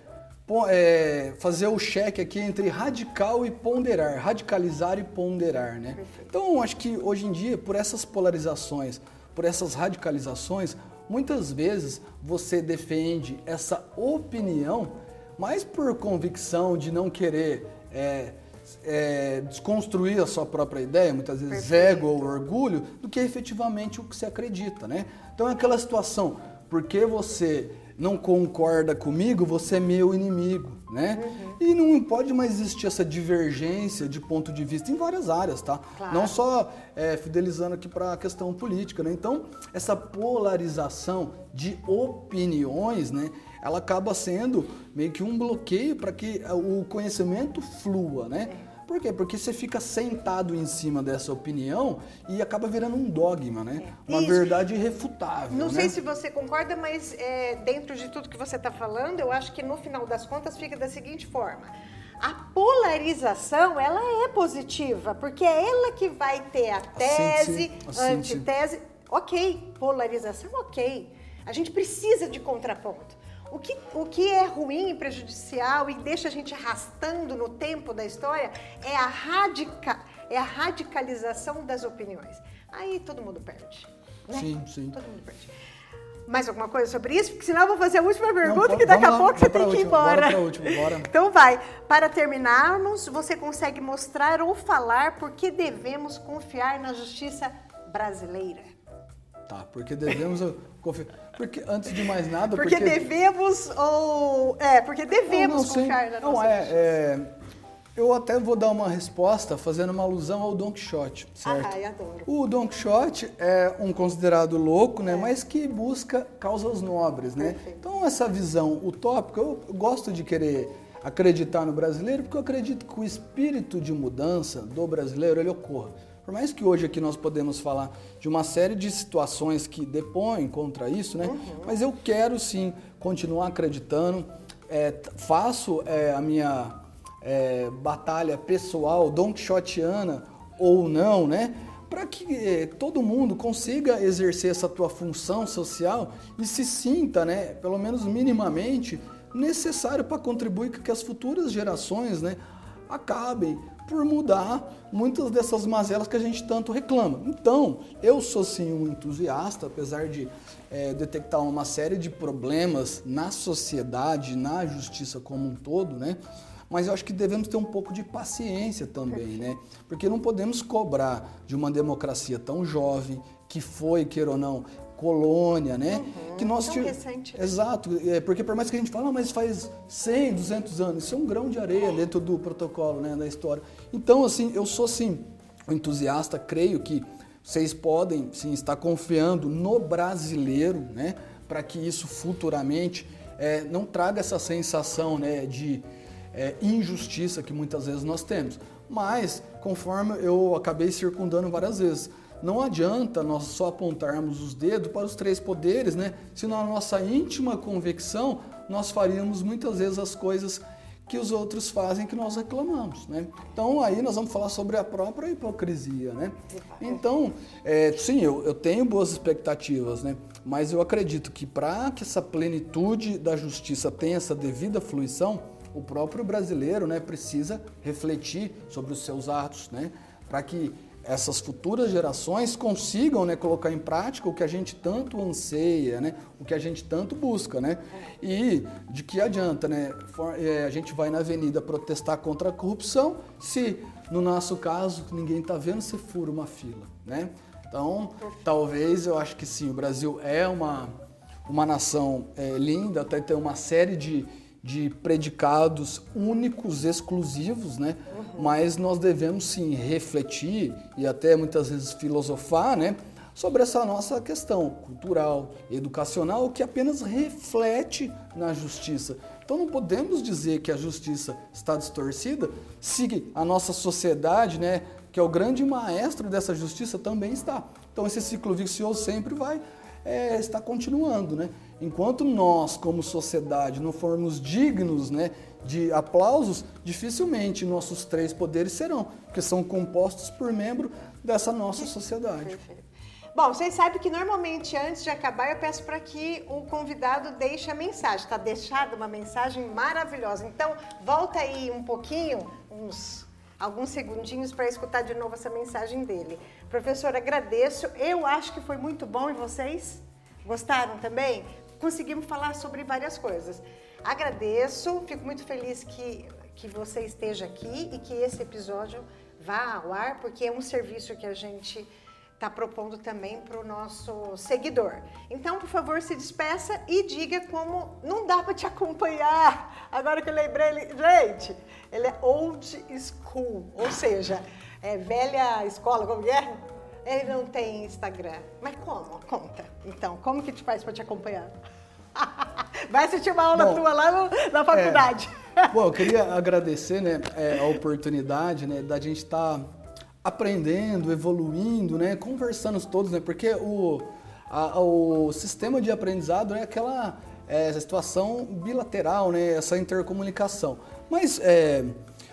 é, fazer o cheque aqui entre radical e ponderar, radicalizar e ponderar, né? Então, acho que hoje em dia, por essas polarizações, por essas radicalizações, muitas vezes você defende essa opinião mais por convicção de não querer é, é, desconstruir a sua própria ideia, muitas vezes Perfeito. ego ou orgulho, do que efetivamente o que você acredita, né? Então é aquela situação, porque você não concorda comigo, você é meu inimigo, né? Uhum. E não pode mais existir essa divergência de ponto de vista em várias áreas, tá? Claro. Não só é, fidelizando aqui para a questão política, né? Então, essa polarização de opiniões, né? ela acaba sendo meio que um bloqueio para que o conhecimento flua, né? É. Por quê? Porque você fica sentado em cima dessa opinião e acaba virando um dogma, né? É. Uma Isso. verdade irrefutável. Não né? sei se você concorda, mas é, dentro de tudo que você está falando, eu acho que no final das contas fica da seguinte forma. A polarização, ela é positiva, porque é ela que vai ter a tese, a antitese. Ok, polarização, ok. A gente precisa de contraponto. O que, o que é ruim e prejudicial e deixa a gente arrastando no tempo da história é a, radica, é a radicalização das opiniões. Aí todo mundo perde. Né? Sim, sim. Todo mundo perde. Mais alguma coisa sobre isso? Porque senão eu vou fazer a última pergunta, Não, que daqui a pouco você tem que ir embora. Bora última, bora. Então vai. Para terminarmos, você consegue mostrar ou falar por que devemos confiar na justiça brasileira? Tá, porque devemos porque antes de mais nada, porque, porque... devemos ou é, porque devemos confiar na não, é, é, eu até vou dar uma resposta fazendo uma alusão ao Don Quixote, certo? Ai, adoro. O Don Quixote é um considerado louco, né, é. mas que busca causas nobres, né? Perfeito. Então essa visão utópica, eu gosto de querer acreditar no brasileiro, porque eu acredito que o espírito de mudança do brasileiro ele ocorra. Por mais que hoje aqui nós podemos falar de uma série de situações que depõem contra isso, né? Uhum. Mas eu quero sim continuar acreditando, é, faço é, a minha é, batalha pessoal, don quixotiana ou não, né? Para que é, todo mundo consiga exercer essa tua função social e se sinta, né, pelo menos minimamente, necessário para contribuir com que as futuras gerações, né, acabem por mudar muitas dessas mazelas que a gente tanto reclama. Então, eu sou sim um entusiasta, apesar de é, detectar uma série de problemas na sociedade, na justiça como um todo, né? Mas eu acho que devemos ter um pouco de paciência também, né? Porque não podemos cobrar de uma democracia tão jovem, que foi, queira ou não, colônia, né? Uhum, que nós tão recente. Exato, é, porque por mais que a gente fale, ah, mas faz 100, 200 anos, isso é um grão de areia dentro do protocolo, né, da história. Então, assim, eu sou sim um entusiasta, creio que vocês podem sim estar confiando no brasileiro, né, para que isso futuramente é, não traga essa sensação, né, de é, injustiça que muitas vezes nós temos. Mas, conforme eu acabei circundando várias vezes, não adianta nós só apontarmos os dedos para os três poderes, né? Se na nossa íntima convicção nós faríamos muitas vezes as coisas que os outros fazem que nós reclamamos, né? Então aí nós vamos falar sobre a própria hipocrisia, né? Então, é, sim, eu, eu tenho boas expectativas, né? Mas eu acredito que para que essa plenitude da justiça tenha essa devida fluição, o próprio brasileiro, né, precisa refletir sobre os seus atos, né? Para que essas futuras gerações consigam né, colocar em prática o que a gente tanto anseia, né, o que a gente tanto busca. Né? E de que adianta? Né? É, a gente vai na avenida protestar contra a corrupção se, no nosso caso, ninguém está vendo, se fura uma fila. Né? Então, talvez eu acho que sim, o Brasil é uma, uma nação é, linda, até tem uma série de, de predicados únicos, exclusivos, né? mas nós devemos sim refletir e até muitas vezes filosofar, né, sobre essa nossa questão cultural, educacional, que apenas reflete na justiça. Então não podemos dizer que a justiça está distorcida se a nossa sociedade, né, que é o grande maestro dessa justiça, também está. Então esse ciclo vicioso sempre vai é, estar continuando. Né? Enquanto nós, como sociedade, não formos dignos né, de aplausos, dificilmente nossos três poderes serão, porque são compostos por membro dessa nossa sociedade. Perfeito. Bom, vocês sabem que normalmente antes de acabar eu peço para que o convidado deixe a mensagem. Está deixada uma mensagem maravilhosa. Então, volta aí um pouquinho, uns alguns segundinhos para escutar de novo essa mensagem dele. Professor, agradeço. Eu acho que foi muito bom e vocês gostaram também? Conseguimos falar sobre várias coisas. Agradeço, fico muito feliz que, que você esteja aqui e que esse episódio vá ao ar, porque é um serviço que a gente está propondo também para o nosso seguidor. Então, por favor, se despeça e diga como não dá para te acompanhar. Agora que eu lembrei, gente, ele é old school, ou seja, é velha escola, como é? Ele não tem Instagram. Mas como? Conta. Então, como que te faz para te acompanhar? Vai assistir uma aula Bom, tua lá no, na faculdade. É, bom, eu queria agradecer né, é, a oportunidade né, da gente estar tá aprendendo, evoluindo, né, conversando todos, né, porque o, a, o sistema de aprendizado é aquela é, situação bilateral, né, essa intercomunicação. Mas é,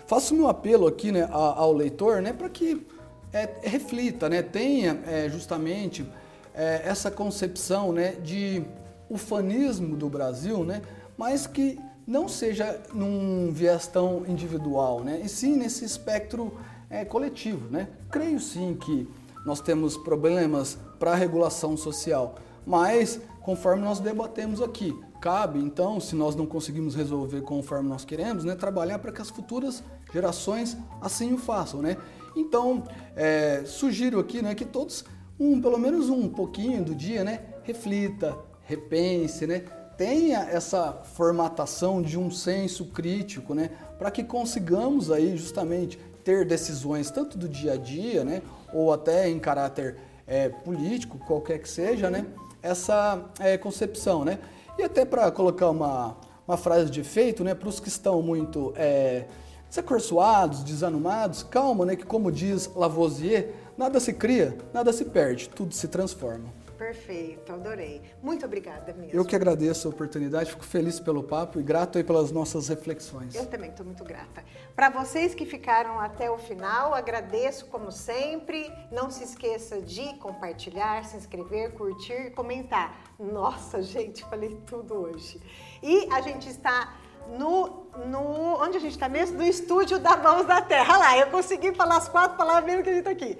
faço meu apelo aqui né, ao leitor né, para que é, reflita, né, tenha é, justamente é, essa concepção né, de ufanismo do Brasil, né, mas que não seja num viés tão individual, né, e sim nesse espectro é, coletivo. Né? Creio sim que nós temos problemas para a regulação social, mas conforme nós debatemos aqui, cabe então, se nós não conseguimos resolver conforme nós queremos, né, trabalhar para que as futuras gerações assim o façam. Né? Então, é, sugiro aqui né, que todos, um, pelo menos um pouquinho do dia, né, reflita, repense, né, tenha essa formatação de um senso crítico, né, para que consigamos aí justamente ter decisões tanto do dia a dia, né, ou até em caráter é, político, qualquer que seja, né, essa é, concepção, né. E até para colocar uma, uma frase de efeito, né, para os que estão muito é, desacorçoados, desanumados, calma, né, que como diz Lavoisier, nada se cria, nada se perde, tudo se transforma. Perfeito, adorei. Muito obrigada mesmo. Eu que agradeço a oportunidade, fico feliz pelo papo e grato aí pelas nossas reflexões. Eu também estou muito grata. Para vocês que ficaram até o final, agradeço como sempre. Não se esqueça de compartilhar, se inscrever, curtir e comentar. Nossa, gente, falei tudo hoje. E a gente está no, no onde a gente está mesmo? No estúdio da Mãos da Terra. Olha lá, eu consegui falar as quatro palavras mesmo que a gente está aqui.